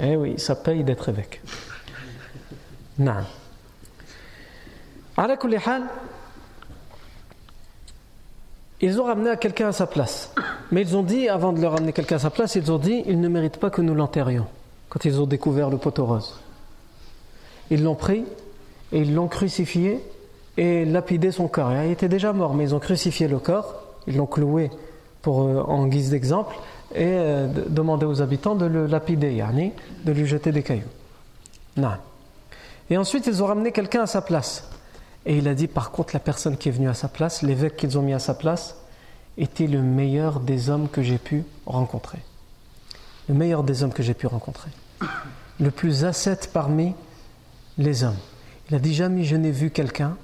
Eh oui, ça paye d'être évêque. Non. Ils ont ramené quelqu'un à sa place. Mais ils ont dit, avant de leur ramener quelqu'un à sa place, ils ont dit, il ne mérite pas que nous l'enterrions. Quand ils ont découvert le poteau rose. Ils l'ont pris et ils l'ont crucifié et lapidé son corps. Il était déjà mort, mais ils ont crucifié le corps, ils l'ont cloué pour, euh, en guise d'exemple et euh, demandé aux habitants de le lapider, de lui jeter des cailloux. Non. Et ensuite, ils ont ramené quelqu'un à sa place. Et il a dit, par contre, la personne qui est venue à sa place, l'évêque qu'ils ont mis à sa place, était le meilleur des hommes que j'ai pu rencontrer. Le meilleur des hommes que j'ai pu rencontrer. Le plus ascète parmi les hommes. Il a dit, jamais je n'ai vu quelqu'un.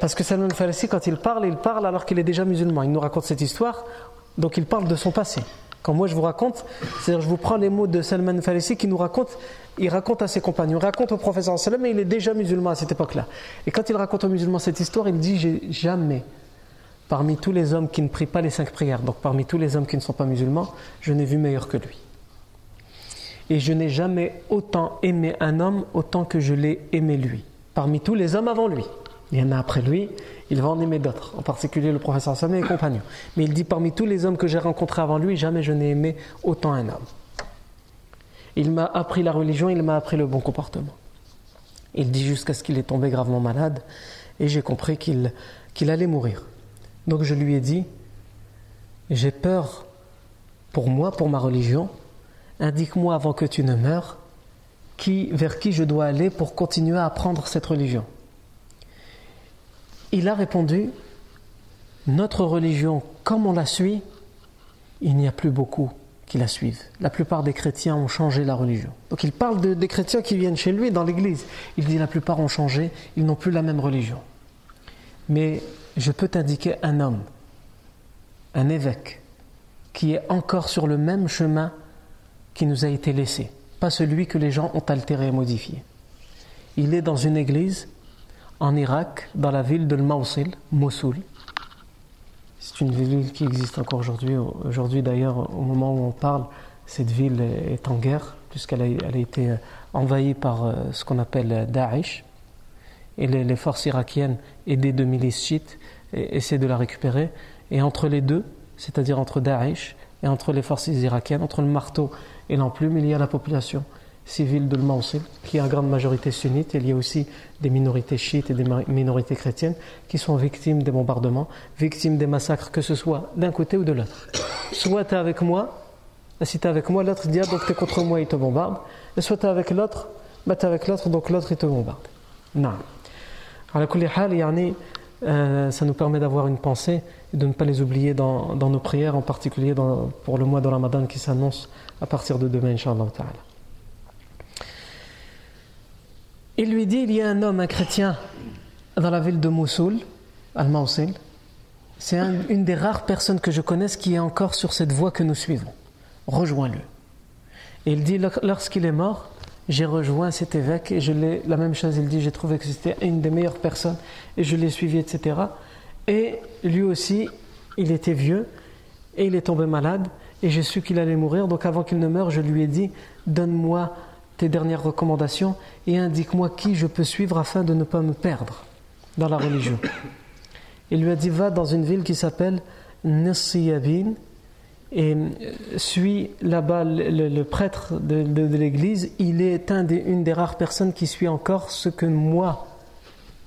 Parce que Salman Farisi, quand il parle, il parle alors qu'il est déjà musulman. Il nous raconte cette histoire, donc il parle de son passé. Quand moi je vous raconte, c'est-à-dire je vous prends les mots de Salman Farisi qui nous raconte, il raconte à ses compagnons, il raconte au professeur mais il est déjà musulman à cette époque-là. Et quand il raconte aux musulmans cette histoire, il dit J'ai jamais, parmi tous les hommes qui ne prient pas les cinq prières, donc parmi tous les hommes qui ne sont pas musulmans, je n'ai vu meilleur que lui. Et je n'ai jamais autant aimé un homme autant que je l'ai aimé lui, parmi tous les hommes avant lui. Il y en a après lui, il va en aimer d'autres, en particulier le professeur Samé et les compagnons. Mais il dit parmi tous les hommes que j'ai rencontrés avant lui, jamais je n'ai aimé autant un homme. Il m'a appris la religion, il m'a appris le bon comportement. Il dit jusqu'à ce qu'il est tombé gravement malade et j'ai compris qu'il allait mourir. Donc je lui ai dit, j'ai peur pour moi, pour ma religion, indique-moi avant que tu ne meurs qui, vers qui je dois aller pour continuer à apprendre cette religion. Il a répondu, notre religion, comme on la suit, il n'y a plus beaucoup qui la suivent. La plupart des chrétiens ont changé la religion. Donc il parle des chrétiens qui viennent chez lui dans l'église. Il dit la plupart ont changé, ils n'ont plus la même religion. Mais je peux t'indiquer un homme, un évêque, qui est encore sur le même chemin qui nous a été laissé, pas celui que les gens ont altéré et modifié. Il est dans une église en Irak, dans la ville de Mawsil, Mossoul. C'est une ville qui existe encore aujourd'hui. Aujourd'hui, d'ailleurs, au moment où on parle, cette ville est en guerre, puisqu'elle a, été euh, envahie par euh, ce qu'on appelle euh, Daesh. Et les, forces irakiennes, aidées de milices chiites, essaient de la récupérer. Et entre les deux, c'est-à-dire entre Daesh et entre les forces irakiennes, entre le marteau et l'enclume, il y a la population civile de Mosul, qui est en grande majorité sunnite. Il y a aussi des minorités chiites et des minorités chrétiennes qui sont victimes des bombardements, victimes des massacres, que ce soit d'un côté ou de l'autre. Soit tu es avec moi, si tu es avec moi, l'autre dit ah, donc tu es contre moi, il te bombarde. Et soit tu es avec l'autre, bah, tu es avec l'autre, donc l'autre il te bombarde. Non. Euh, ça nous permet d'avoir une pensée et de ne pas les oublier dans, nos prières, en particulier pour le mois de Ramadan qui s'annonce à partir de demain, Inch'Allah Ta'ala. Il lui dit, il y a un homme, un chrétien, dans la ville de Moussoul, Al-Mawsil. C'est une des rares personnes que je connaisse qui est encore sur cette voie que nous suivons. Rejoins-le. Et il dit, lorsqu'il est mort, j'ai rejoint cet évêque et je l'ai, la même chose, il dit, j'ai trouvé que c'était une des meilleures personnes et je l'ai suivi, etc. Et lui aussi, il était vieux et il est tombé malade et j'ai su qu'il allait mourir. Donc avant qu'il ne meure, je lui ai dit, donne-moi tes dernières recommandations et indique-moi qui je peux suivre afin de ne pas me perdre dans la religion. Il lui a dit va dans une ville qui s'appelle Nassiyabin et euh, suis là-bas le, prêtre de, l'église. Il est un des, une des rares personnes qui suit encore ce que moi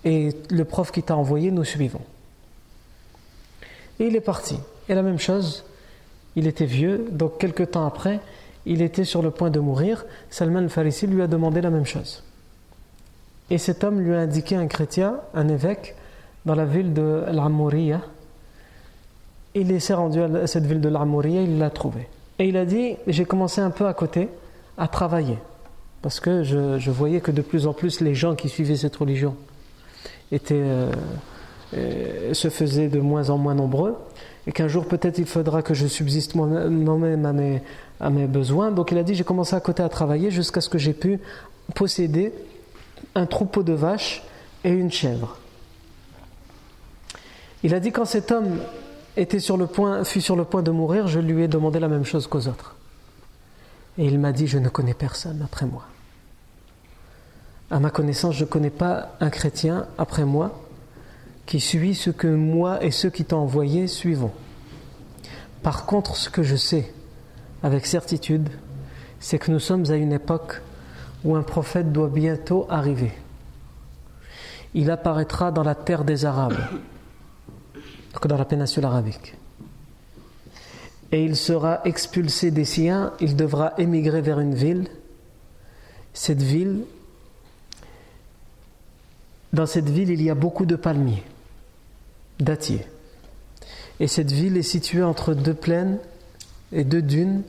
et le prof qui t'a envoyé nous suivons. Et il est parti. Et la même chose, il était vieux, donc quelques temps après, il était sur le point de mourir, Salman al-Farisi lui a demandé la même chose. Et cet homme lui a indiqué un chrétien, un évêque, dans la ville de l'Amouriya. Il s'est rendu à cette ville de l'Amouriya, il l'a trouvé. Et il a dit J'ai commencé un peu à côté à travailler, parce que je, voyais que de plus en plus les gens qui suivaient cette religion étaient, euh, se faisaient de moins en moins nombreux, et qu'un jour peut-être il faudra que je subsiste moi-même à mes, à mes besoins. Donc il a dit, j'ai commencé à côté à travailler jusqu'à ce que j'ai pu posséder un troupeau de vaches et une chèvre. Il a dit, quand cet homme était sur le point, fut sur le point de mourir, je lui ai demandé la même chose qu'aux autres. Et il m'a dit, je ne connais personne après moi. À ma connaissance, je ne connais pas un chrétien après moi qui suit ce que moi et ceux qui t'ont envoyé suivons. Par contre, ce que je sais avec certitude, c'est que nous sommes à une époque où un prophète doit bientôt arriver. Il apparaîtra dans la terre des Arabes, donc dans la péninsule arabique. Et il sera expulsé des siens, il devra émigrer vers une ville. Cette ville, dans cette ville, il y a beaucoup de palmiers, dattiers. Et cette ville est située entre deux plaines et deux dunes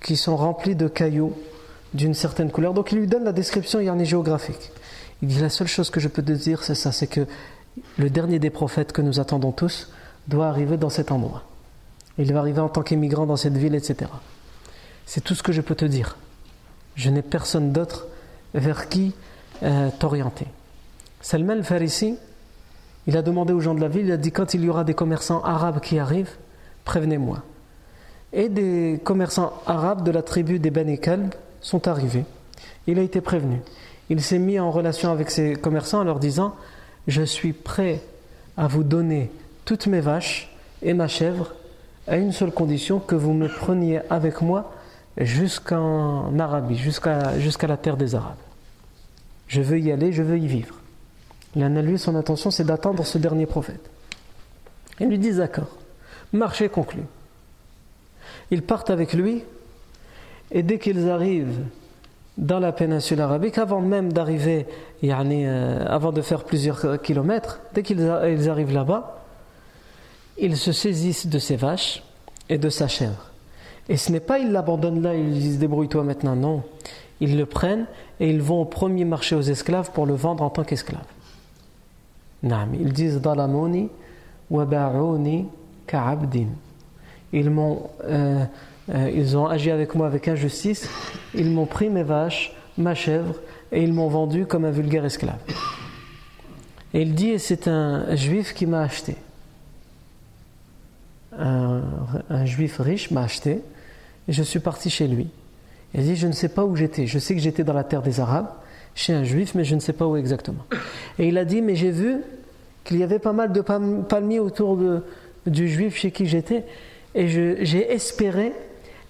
qui sont remplies de cailloux d'une certaine couleur. Donc il lui donne la description yani, géographique. Il dit la seule chose que je peux te dire, c'est ça, c'est que le dernier des prophètes que nous attendons tous doit arriver dans cet endroit. Il va arriver en tant qu'émigrant dans cette ville, etc. C'est tout ce que je peux te dire. Je n'ai personne d'autre vers qui euh, t'orienter. Salman al-Farisi, il a demandé aux gens de la ville, il a dit quand il y aura des commerçants arabes qui arrivent, prévenez-moi. Et des commerçants arabes de la tribu des Bani Kalb sont arrivés. Il a été prévenu. Il s'est mis en relation avec ces commerçants en leur disant Je suis prêt à vous donner toutes mes vaches et ma chèvre à une seule condition que vous me preniez avec moi jusqu'en Arabie, jusqu'à jusqu'à la terre des Arabes. Je veux y aller, je veux y vivre. Il en a lui, son intention, c'est d'attendre ce dernier prophète. Ils lui disent d'accord. Marché conclu. Ils partent avec lui, et dès qu'ils arrivent dans la péninsule arabique, avant même d'arriver, euh, avant de faire plusieurs kilomètres, dès qu'ils arrivent là-bas, ils se saisissent de ses vaches et de sa chèvre. Et ce n'est pas ils l'abandonnent là, ils disent débrouille-toi maintenant, non. Ils le prennent et ils vont au premier marché aux esclaves pour le vendre en tant qu'esclave. Ils disent Dalamoni ka'abdin. Ils m'ont euh, euh, ils ont agi avec moi avec injustice, ils m'ont pris mes vaches, ma chèvre, et ils m'ont vendu comme un vulgaire esclave. Et il dit, c'est un juif qui m'a acheté. Un, un, juif riche m'a acheté, et je suis parti chez lui. Il dit, je ne sais pas où j'étais. Je sais que j'étais dans la terre des Arabes, chez un juif, mais je ne sais pas où exactement. Et il a dit, mais j'ai vu qu'il y avait pas mal de palmiers autour du juif chez qui j'étais, et j'ai espéré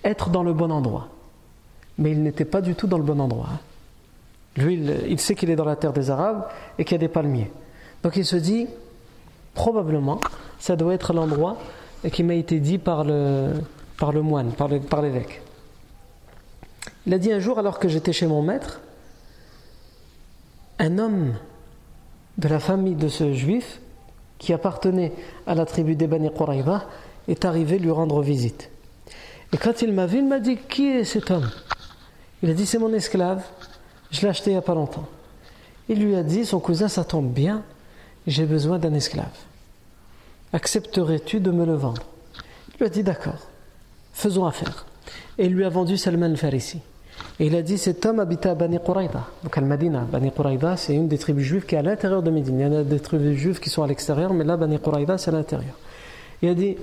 être dans le bon endroit. Mais il n'était pas du tout dans le bon endroit. Hein. Lui, il, sait qu'il est dans la terre des Arabes et qu'il y a des palmiers. Donc il se dit, probablement, ça doit être l'endroit qui m'a été dit par le moine, par l'évêque. Il a dit un jour, alors que j'étais chez mon maître, un homme de la famille de ce juif, qui appartenait à la tribu des Bani est arrivé lui rendre visite. Et quand il m'a vu, il m'a dit Qui est cet homme? Il a dit C'est mon esclave, je l'ai acheté il n'y a pas longtemps. Il lui a dit Son cousin, ça tombe bien, j'ai besoin d'un esclave. Accepterais-tu de me le vendre? Il lui a dit D'accord, faisons affaire. Et il lui a vendu Salman al-Farisi. Et il a dit cet homme habitait à Bani Quraïda, donc Al-Madina. Bani Quraïda, c'est une des tribus juives qui est à l'intérieur de Médine. Il y en a des tribus juives qui sont à l'extérieur, mais là, Bani Quraïda, c'est à l'intérieur. Il a dit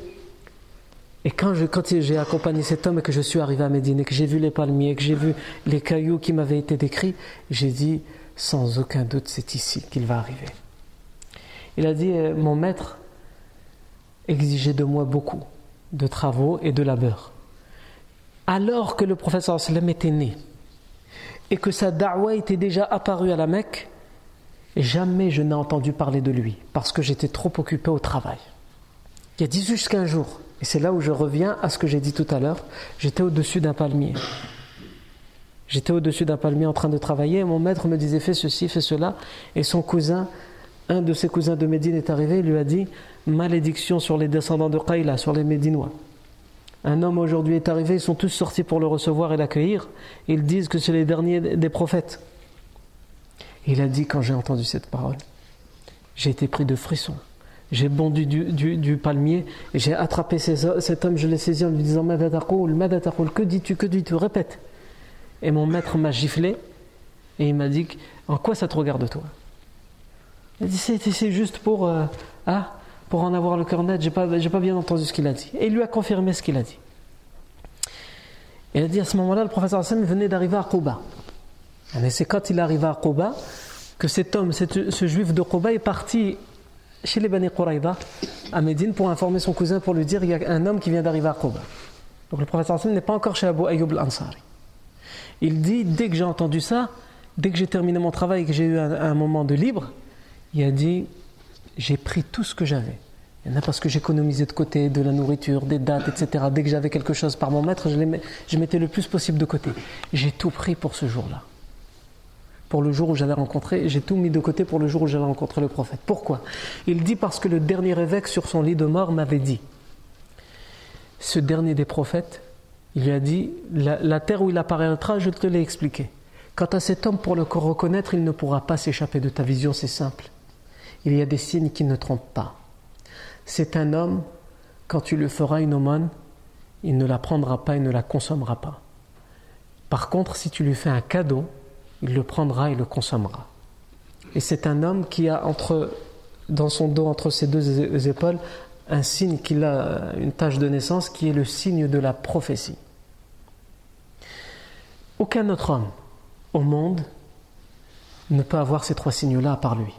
et quand, j'ai accompagné cet homme et que je suis arrivé à Médine et que j'ai vu les palmiers, que j'ai vu les cailloux qui m'avaient été décrits, j'ai dit sans aucun doute c'est ici qu'il va arriver. Il a dit euh, mon maître exigeait de moi beaucoup de travaux et de labeur. Alors que le professeur sallam était né et que sa da'wa était déjà apparue à la Mecque, jamais je n'ai entendu parler de lui parce que j'étais trop occupé au travail. Il y a 18 15 jours, et c'est là où je reviens à ce que j'ai dit tout à l'heure. J'étais au-dessus d'un palmier. J'étais au-dessus d'un palmier en train de travailler et mon maître me disait fais ceci, fais cela. Et son cousin, un de ses cousins de Médine est arrivé et lui a dit malédiction sur les descendants de Qaïla, sur les Médinois. Un homme aujourd'hui est arrivé, ils sont tous sortis pour le recevoir et l'accueillir. Ils disent que c'est les derniers des prophètes. Il a dit quand j'ai entendu cette parole, j'ai été pris de frissons. J'ai bondi du, palmier et j'ai attrapé cet homme, je l'ai saisi en lui disant que dis-tu, que dis-tu Répète. Et mon maître m'a giflé et il m'a dit En quoi ça te regarde toi? Il a dit C'est juste pour, euh, ah, pour en avoir le cœur net, j'ai pas, pas bien entendu ce qu'il a dit. Et il lui a confirmé ce qu'il a dit. Il a dit à ce moment-là, le professeur Hassan venait d'arriver à Quba. Et c'est quand il est arrivé à Quba que cet homme, ce juif de Quba est parti chez les Bani Quraïda à Médine pour informer son cousin pour lui dire il y a un homme qui vient d'arriver à Quba. Donc le professeur Hassan n'est pas encore chez Abu Ayyub al-Ansari. Il dit dès que j'ai entendu ça, dès que j'ai terminé mon travail et que j'ai eu un moment de libre, il a dit j'ai pris tout ce que j'avais. Il y en a parce que j'économisais de côté de la nourriture, des dates, etc. Dès que j'avais quelque chose par mon maître, je, mettais le plus possible de côté. J'ai tout pris pour ce jour-là. Pour le jour où j'allais rencontrer, j'ai tout mis de côté pour le jour où j'allais rencontrer le prophète. Pourquoi? Il dit parce que le dernier évêque sur son lit de mort m'avait dit. Ce dernier des prophètes, il lui a dit la, la terre où il apparaîtra, je te l'ai expliqué. Quant à cet homme, pour le reconnaître, il ne pourra pas s'échapper de ta vision, c'est simple il y a des signes qui ne trompent pas. C'est un homme, quand tu lui feras une aumône, il ne la prendra pas et ne la consommera pas. Par contre, si tu lui fais un cadeau, il le prendra et le consommera. Et c'est un homme qui a entre, dans son dos, entre ses deux épaules, un signe qu'il a, une tâche de naissance qui est le signe de la prophétie. Aucun autre homme au monde ne peut avoir ces trois signes-là à part lui.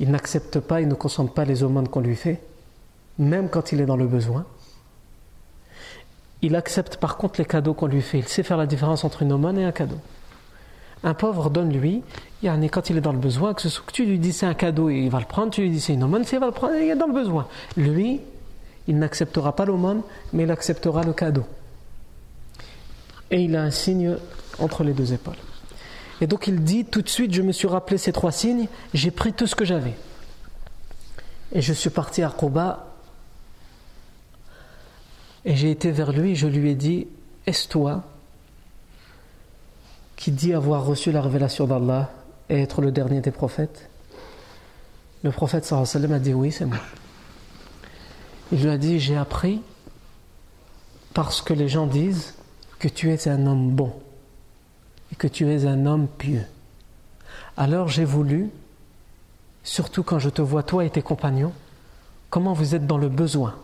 Il n'accepte pas, il ne consomme pas les aumônes qu'on lui fait, même quand il est dans le besoin. Il accepte par contre les cadeaux qu'on lui fait. Il sait faire la différence entre une aumône et un cadeau. Un pauvre donne lui, quand il est dans le besoin, que, ce, que tu lui dis c'est un cadeau et il va le prendre, tu lui dis c'est une aumône, il va le prendre, il est dans le besoin. Lui, il n'acceptera pas l'aumône, mais il acceptera le cadeau. Et il a un signe entre les deux épaules. Et donc il dit tout de suite, je me suis rappelé ces trois signes, j'ai pris tout ce que j'avais. Et je suis parti à Quba et j'ai été vers lui, je lui ai dit, est-ce toi qui dit avoir reçu la révélation d'Allah et être le dernier des prophètes? Le prophète sallam a dit oui, c'est moi. Il lui a dit, j'ai appris parce que les gens disent que tu es un homme bon et que tu es un homme pieux. Alors j'ai voulu, surtout quand je te vois toi et tes compagnons, comment vous êtes dans le besoin.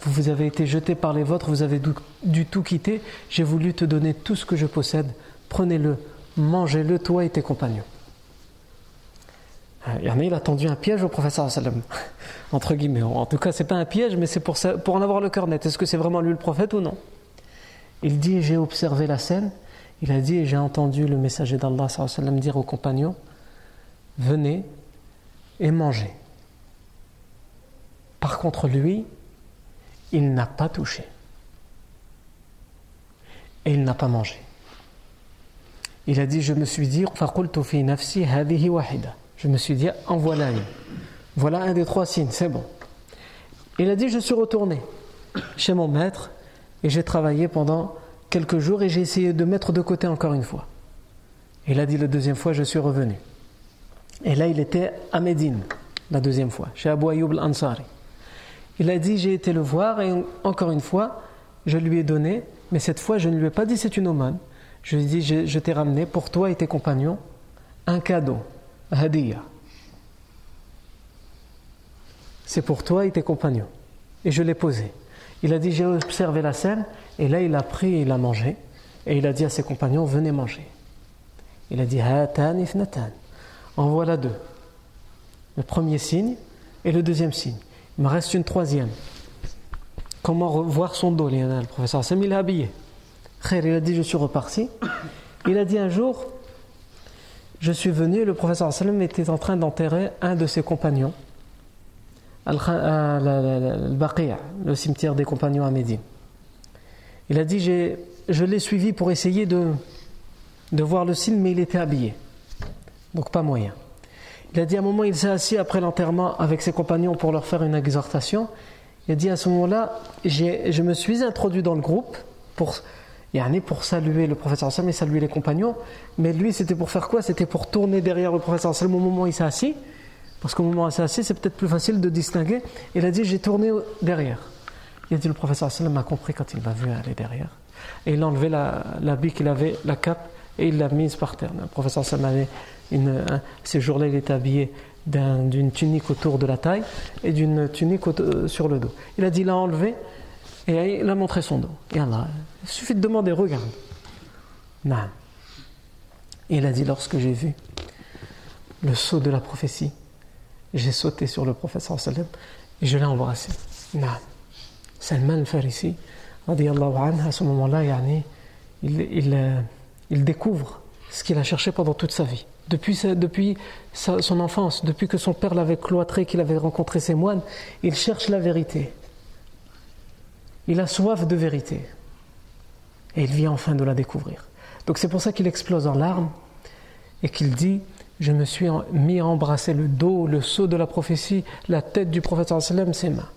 Vous, vous avez été jeté par les vôtres, vous avez du, tout quitter, j'ai voulu te donner tout ce que je possède, prenez-le, mangez-le toi et tes compagnons. Ah, il a tendu un piège au professeur entre guillemets. En tout cas, c'est pas un piège, mais c'est pour en avoir le cœur net. Est-ce que c'est vraiment lui le prophète ou non? Il dit J'ai observé la scène il a dit, j'ai entendu le messager d'Allah dire aux compagnons, venez et mangez. Par contre, lui, il n'a pas touché. Et il n'a pas mangé. Il a dit, je me suis dit, je me suis dit, en voilà une. Voilà un des trois signes, c'est bon. Il a dit, je suis retourné chez mon maître et j'ai travaillé pendant quelques jours et j'ai essayé de mettre de côté encore une fois. Il a dit la deuxième fois, je suis revenu. Et là, il était à Médine, la deuxième fois, chez Abu Ayyub al-Ansari. Il a dit, j'ai été le voir et encore une fois, je lui ai donné, mais cette fois, je ne lui ai pas dit c'est une aumône. Je lui ai dit, je, t'ai ramené pour toi et tes compagnons un cadeau, hadiya. C'est pour toi et tes compagnons. Et je l'ai posé. Il a dit, j'ai observé la scène et là, il a pris et il a mangé. Et il a dit à ses compagnons Venez manger. Il a dit Hatan ifnatan. En voilà deux. Le premier signe et le deuxième signe. Il me reste une troisième. Comment revoir son dos, Le professeur Sam, il est habillé. Il a dit Je suis reparti. Il a dit un jour Je suis venu, le professeur Sallam était en train d'enterrer un de ses compagnons, al-Baqi', le cimetière des compagnons à Médine. Il a dit Je l'ai suivi pour essayer de, de voir le signe, mais il était habillé. Donc pas moyen. Il a dit à un moment, il s'est assis après l'enterrement avec ses compagnons pour leur faire une exhortation. Il a dit à ce moment-là, je me suis introduit dans le groupe pour, pour saluer le professeur Sam et saluer les compagnons. Mais lui, c'était pour faire quoi? C'était pour tourner derrière le professeur Sam au moment où il s'est assis. Parce qu'au moment où il s'est assis, c'est peut-être plus facile de distinguer. Il a dit J'ai tourné derrière. Il a dit le professeur a compris quand il m'a vu aller derrière. Et il a enlevé l'habit qu'il avait, la cape, et il l'a mise par terre. Le professeur sallam avait ces jours-là, il était habillé d'une tunique autour de la taille et d'une tunique euh, sur le dos. Il a dit, il l'a enlevé et il a montré son dos. Il suffit de demander, regarde. Non. Il a dit, lorsque j'ai vu le saut de la prophétie, j'ai sauté sur le professeur sallam et je l'ai embrassé. Non. Salman al-Farisi, à ce moment-là, il, il, euh, il découvre ce qu'il a cherché pendant toute sa vie. Depuis, depuis son enfance, depuis que son père l'avait cloîtré, qu'il avait rencontré ses moines, il cherche la vérité. Il a soif de vérité. Et il vient enfin de la découvrir. Donc c'est pour ça qu'il explose en larmes et qu'il dit Je me suis mis à embrasser le dos, le sceau de la prophétie, la tête du prophète sallam, ses mains.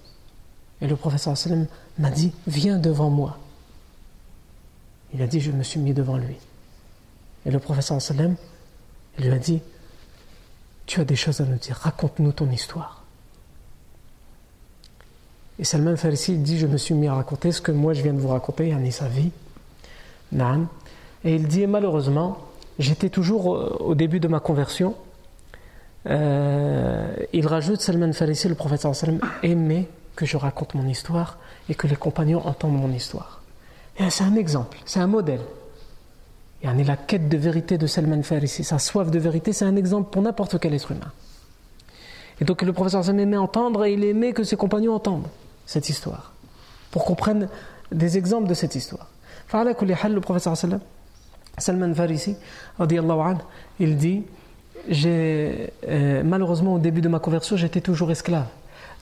Et le prophète sallam m'a dit Viens devant moi. Il a dit Je me suis mis devant lui. Et le professeur sallam lui a dit Tu as des choses à nous dire, raconte-nous ton histoire. Et Salman Farisi dit Je me suis mis à raconter ce que moi je viens de vous raconter, yani sa vie. Et il dit Malheureusement, j'étais toujours euh, au début de ma conversion. Euh, il rajoute Salman Farisi, le professeur sallam, aimait que je raconte mon histoire et que les compagnons entendent mon histoire. C'est un exemple, c'est un modèle. Et la quête de vérité de Salman Farisi, sa soif de vérité, c'est un exemple pour n'importe quel être humain. Et donc le professeur Salman aimait entendre et il aimait que ses compagnons entendent cette histoire, pour qu'on prenne des exemples de cette histoire. Le professeur Salman Farisi, il dit euh, malheureusement au début de ma conversion, j'étais toujours esclave.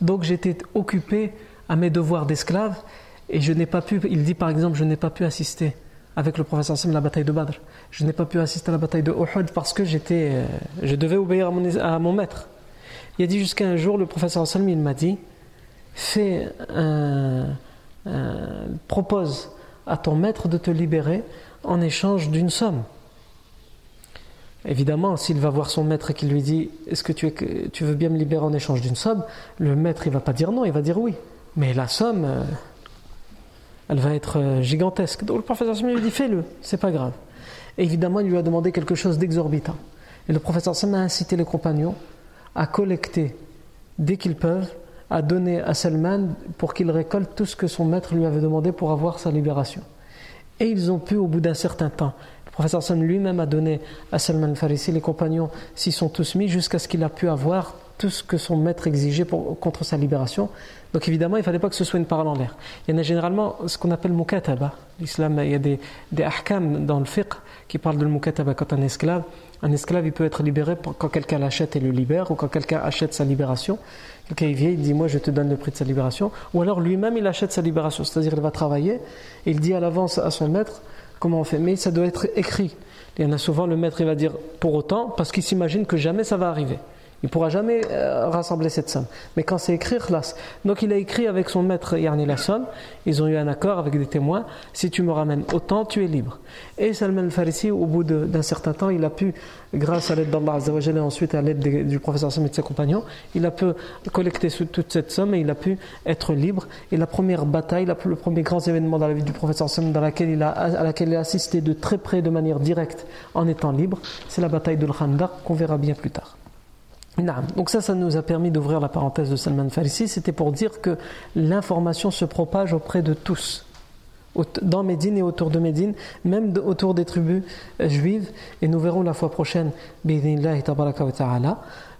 Donc j'étais occupé à mes devoirs d'esclave et je n'ai pas pu, il dit par exemple, je n'ai pas pu assister avec le professeur Sam la bataille de Badr. Je n'ai pas pu assister à la bataille de Uhud parce que j'étais, euh, je devais obéir à mon, à mon maître. Il a dit jusqu'à un jour, le professeur Sam il m'a dit fais propose à ton maître de te libérer en échange d'une somme. Évidemment, s'il va voir son maître et qu'il lui dit Est-ce que tu, veux bien me libérer en échange d'une somme Le maître, il va pas dire non, il va dire oui. Mais la somme, euh, elle va être euh, gigantesque. Donc le professeur Sam lui dit fais-le, c'est pas grave. Évidemment, il lui a demandé quelque chose d'exorbitant. Et le professeur Sam a incité les compagnons à collecter, dès qu'ils peuvent, à donner à Salman pour qu'il récolte tout ce que son maître lui avait demandé pour avoir sa libération. Et ils ont pu, au bout d'un certain temps, le professeur Sam lui-même a donné à Salman Farisi, les compagnons s'y sont tous mis jusqu'à ce qu'il a pu avoir tout ce que son maître exigeait pour, contre sa libération. Donc évidemment, il ne fallait pas que ce soit une parole en l'air. Il y en a généralement ce qu'on appelle mukataba. L'islam, il y a des, des dans le fiqh qui parlent de mukataba quand un esclave. Un esclave, il peut être libéré quand quelqu'un l'achète et le libère, ou quand quelqu'un achète sa libération. Quelqu'un vient, il dit Moi, je te donne le prix de sa libération. Ou alors lui-même, il achète sa libération. C'est-à-dire, il va travailler, et il dit à l'avance à son maître comment on fait. Mais ça doit être écrit. Il y en a souvent, le maître, il va dire pour autant, parce qu'il s'imagine que jamais ça va arriver. Il ne pourra jamais euh, rassembler cette somme. Mais quand c'est écrit, khlas. Donc il a écrit avec son maître Yarni la somme. Ils ont eu un accord avec des témoins. Si tu me ramènes autant, tu es libre. Et Salman al-Farisi, au bout d'un certain temps, il a pu, grâce à l'aide d'Allah et ensuite à l'aide du professeur Sam et de ses compagnons, il a pu collecter toute cette somme et il a pu être libre. Et la première bataille, le premier grand événement dans la vie du professeur Sam dans laquelle il a, à laquelle il a assisté de très près, de manière directe, en étant libre, c'est la bataille de l'Khandaq qu'on verra bien plus tard. Donc ça, ça nous a permis d'ouvrir la parenthèse de Salman Farisi. C'était pour dire que l'information se propage auprès de tous, dans Médine et autour de Médine, même autour des tribus euh, juives. Et nous verrons la fois prochaine,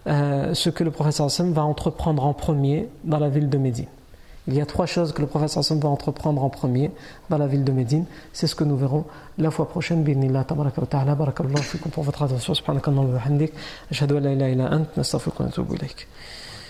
euh, ce que le professeur Sam va entreprendre en premier dans la ville de Médine. Il y a trois choses que le professeur Hassan va entreprendre en premier dans la ville de Médine. C'est ce que nous verrons la fois prochaine. Bismillah, tabaraka wa ta'ala, barakallahu fikum pour votre attention. Subhanakallahu wa bihamdik. Ashhadu an la ilaha illa ant, nastaghfiruka wa natubu ilayk.